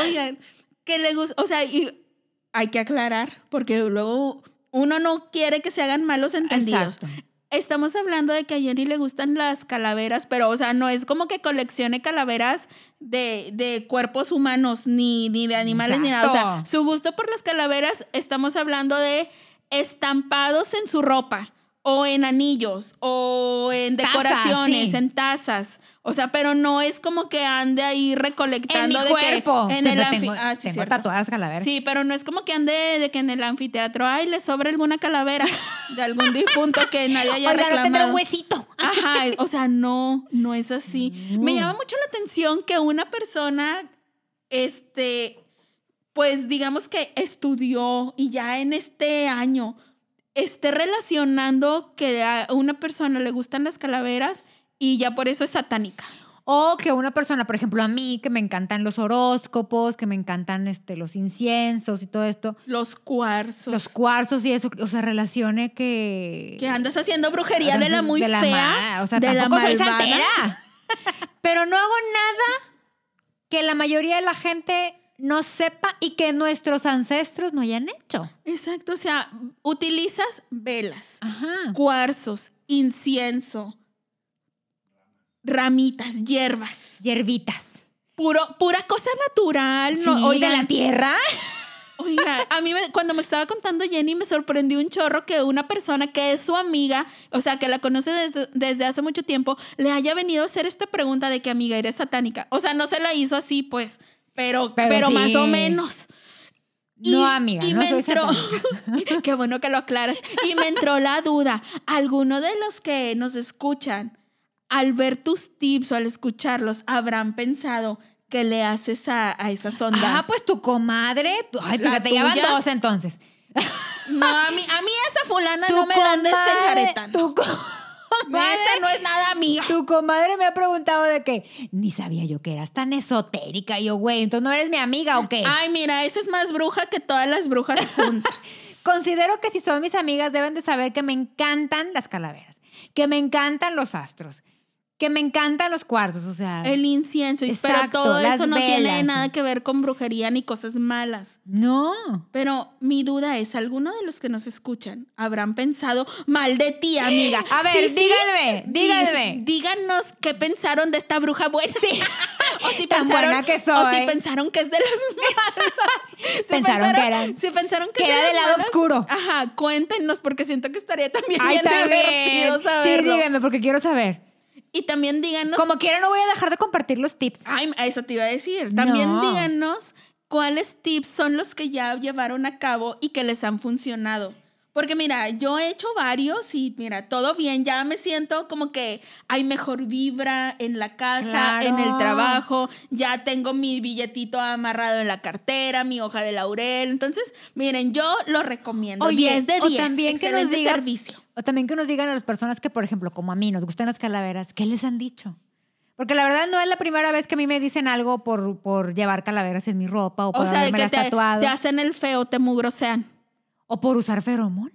Oigan, que le gusta, o sea, y hay que aclarar, porque luego uno no quiere que se hagan malos entendidos. Exacto. Estamos hablando de que a Jenny le gustan las calaveras, pero, o sea, no es como que coleccione calaveras de, de cuerpos humanos, ni, ni de animales, ni nada. O sea, su gusto por las calaveras, estamos hablando de estampados en su ropa, o en anillos, o en decoraciones, sí. en tazas. O sea, pero no es como que ande ahí En mi recolectando de cuerpo. que en el Pero anfi- tengo, ah, sí, tengo cierto. tatuadas calaveras. Sí, pero no es como que ande de que en el anfiteatro, ay, le sobra alguna calavera de algún difunto que nadie haya Oiga, no tendrá reclamado. un huesito. Ajá, o sea, no, no es así. Me llama mucho la atención que una persona, este, pues digamos que estudió y ya en este año esté relacionando que a una persona le gustan las calaveras y ya por eso es satánica. O que una persona, por ejemplo, a mí, que me encantan los horóscopos, que me encantan este, los inciensos y todo esto, Los cuarzos. los cuarzos y eso, o sea, relacione que... que andas haciendo brujería de la muy de la fea. ma- o sea, de la tampoco soy malvada. santera. Pero no hago nada que la mayoría de la gente no sepa y que nuestros ancestros no hayan hecho. Exacto, o sea, utilizas velas, Ajá. cuarzos, incienso, ramitas, hierbas, Hierbitas. puro, pura cosa natural. No, sí, oigan, de la tierra. Oiga, a mí me- cuando me estaba contando Jenny me sorprendió un chorro que una persona que es su amiga, o sea, que la conoce desde, desde hace mucho tiempo, le haya venido a hacer esta pregunta de que amiga eres satánica. O sea, no se la hizo así, pues, pero, Pero pero, sí. más o menos. No, amiga, no me soy entró, qué bueno que lo aclaras. Y me entró la duda, ¿alguno de los que nos escuchan, al ver tus tips o al escucharlos, habrán pensado que le haces a, a esas ondas? Ah, pues tu comadre. tu- ay, fíjate, ya van dos entonces. No, a mí, a mí esa fulana Tu no me la andes comadre-. Tu comadre, Esa no es nada mía. tu comadre me ha preguntado de que ni sabía yo que eras tan esotérica. Y yo, güey, entonces no eres mi amiga o qué. Ay, mira, esa es más bruja que todas las brujas juntas. Considero que si son mis amigas deben de saber que me encantan las calaveras, que me encantan los astros, que me encantan los cuarzos, o sea, El incienso. y- pero Exacto, todo eso no tiene nada que ver con brujería ni cosas malas. no. Pero mi duda es, ¿alguno de los que nos escuchan habrán pensado mal de ti, amiga? A ver, Sí, sí, díganme, díganme. díganos qué pensaron de esta bruja buena. o si Tan pensaron, buena que O si soy. pensaron que es de las malas. Si Pensaron que eran- Si pensaron que, era del lado oscuro. Ajá, cuéntenos porque siento que estaría también Ay, bien también. divertido Sí, saberlo. díganme porque quiero saber. Y también díganos Como quiera no voy a dejar de compartir los tips. Ay, eso te iba a decir. También No. díganos cuáles tips son los que ya llevaron a cabo y que les han funcionado. Porque mira, yo he hecho varios y mira, todo bien, ya me siento como que hay mejor vibra en la casa, Claro. en el trabajo, ya tengo mi billetito amarrado en la cartera, mi hoja de laurel. Entonces, miren, yo lo recomiendo. 10 de o 10. también que nos digan, servicio. O también que nos digan a las personas que, por ejemplo, como a mí nos gustan las calaveras, ¿qué les han dicho? Porque la verdad no es la primera vez que a mí me dicen algo por, por llevar calaveras en mi ropa o por O sea, que las te, tatuado te hacen el feo, te mugrosean. o por usar feromonas.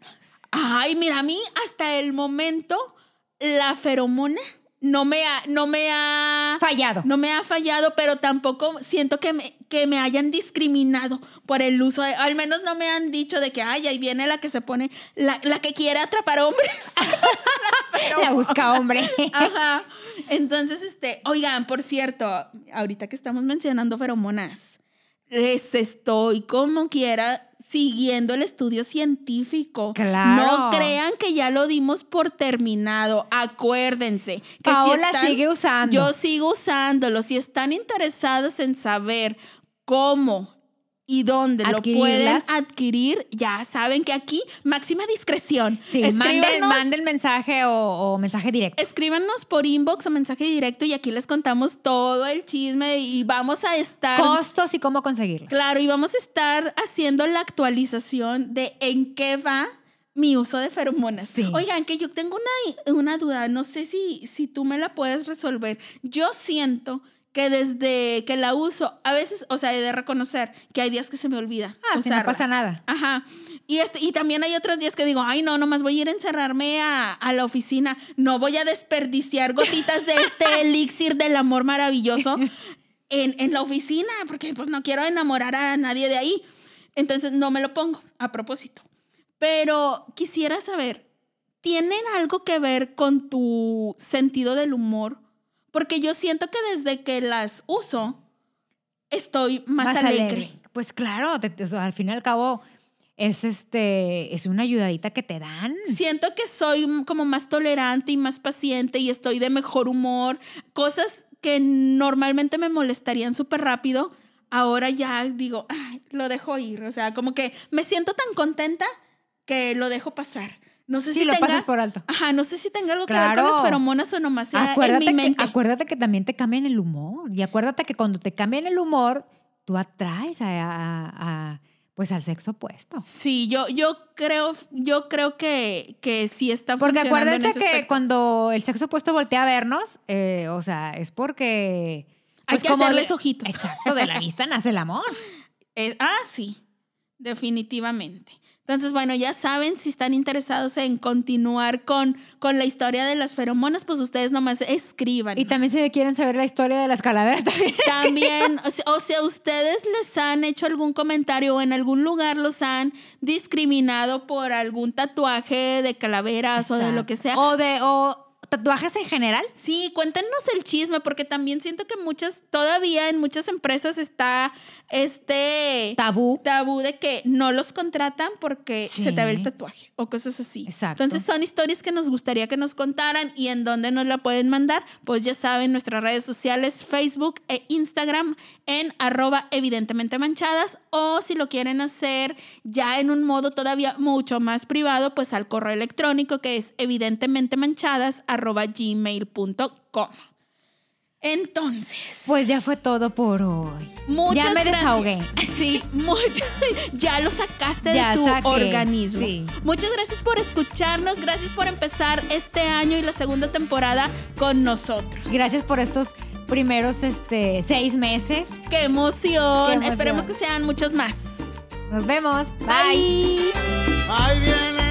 Ay, mira, a mí hasta el momento la feromona no me ha, no me ha, Fallado. no me ha fallado, pero tampoco siento que me, que me hayan discriminado por el uso de, al menos no me han dicho de que, ay, ahí viene la que se pone, la, la que quiere atrapar hombres. La busca hombre. Ajá. Entonces, este, oigan, por cierto, ahorita que estamos mencionando feromonas, les estoy como quiera siguiendo el estudio científico. Claro. No crean que ya lo dimos por terminado. Acuérdense que si Paola están- sigue usando. Yo sigo usándolo. Si están interesados en saber cómo y dónde lo pueden adquirir, ya saben que aquí máxima discreción. Sí, manden, manden mensaje o, o mensaje directo. Escríbanos por inbox o mensaje directo y aquí les contamos todo el chisme y vamos a estar... Costos y cómo conseguirlos. Claro, y vamos a estar haciendo la actualización de en qué va mi uso de feromonas. Sí. Oigan, que yo tengo una, una duda, no sé si, si tú me la puedes resolver. Yo siento que desde que la uso, a veces, o sea, he de reconocer que hay días que se me olvida. Ah, si no usarla. pasa nada. Ajá. Y, este, y también hay otros días que digo, ay, no, nomás voy a ir a encerrarme a, a la oficina. No voy a desperdiciar gotitas de este elixir del amor maravilloso en, en la oficina, porque pues no quiero enamorar a nadie de ahí. Entonces no me lo pongo a propósito. Pero quisiera saber, ¿tienen algo que ver con tu sentido del humor? Porque yo siento que desde que las uso, estoy más, alegre. Pues claro, te- te- o sea, al fin y al cabo es este es una ayudadita que te dan. Siento que soy como más tolerante y más paciente y estoy de mejor humor. Cosas que normalmente me molestarían súper rápido, ahora ya digo, "Ay, lo dejo ir. O sea, como que me siento tan contenta que lo dejo pasar. No sé Sí, si lo tenga, pasas por alto. Ajá, no sé si tenga algo que ver Claro. con las feromonas o nomás Acuérdate en mi que, mente. acuérdate que también te cambian el humor. Y acuérdate que cuando te cambian el humor, tú atraes a, a- a- pues al sexo opuesto. Sí, yo, yo creo, yo creo que, que sí está Porque funcionando en acuérdense ese que cuando el sexo opuesto voltea a vernos, eh, o sea, es porque... Hay pues, que como hacerles de- ojitos. Exacto, de la vista nace el amor. Ah, sí, definitivamente. Entonces, bueno, ya saben, si están interesados en continuar con, con la historia de las feromonas, pues ustedes nomás escriban. Y también si quieren saber la historia de las calaveras también. También, o sea, ustedes les han hecho algún comentario o en algún lugar los han discriminado por algún tatuaje de calaveras o de lo que sea. O de o tatuajes en general. Sí, cuéntenos el chisme, porque también siento que muchas, todavía en muchas empresas está este Tabú. tabú de que no los contratan porque Sí. se te ve el tatuaje o cosas así. Exacto. Entonces son historias que nos gustaría que nos contaran y en dónde nos la pueden mandar, pues ya saben, nuestras redes sociales, Facebook e Instagram en arroba evidentemente manchadas o si lo quieren hacer ya en un modo todavía mucho más privado, pues al correo electrónico que es evidentemente manchadas arroba gmail.com. Entonces, Pues ya fue todo por hoy. Muchas ya me gracias. desahogué. Sí, mucho- ya lo sacaste Ya de tu saqué, organismo. sí. Muchas gracias por escucharnos, gracias por empezar este año y la segunda temporada con nosotros. Gracias por estos primeros este, seis meses. ¡Qué emoción! Qué emoción. Esperemos que sean muchos más. Nos vemos. Bye. Ahí viene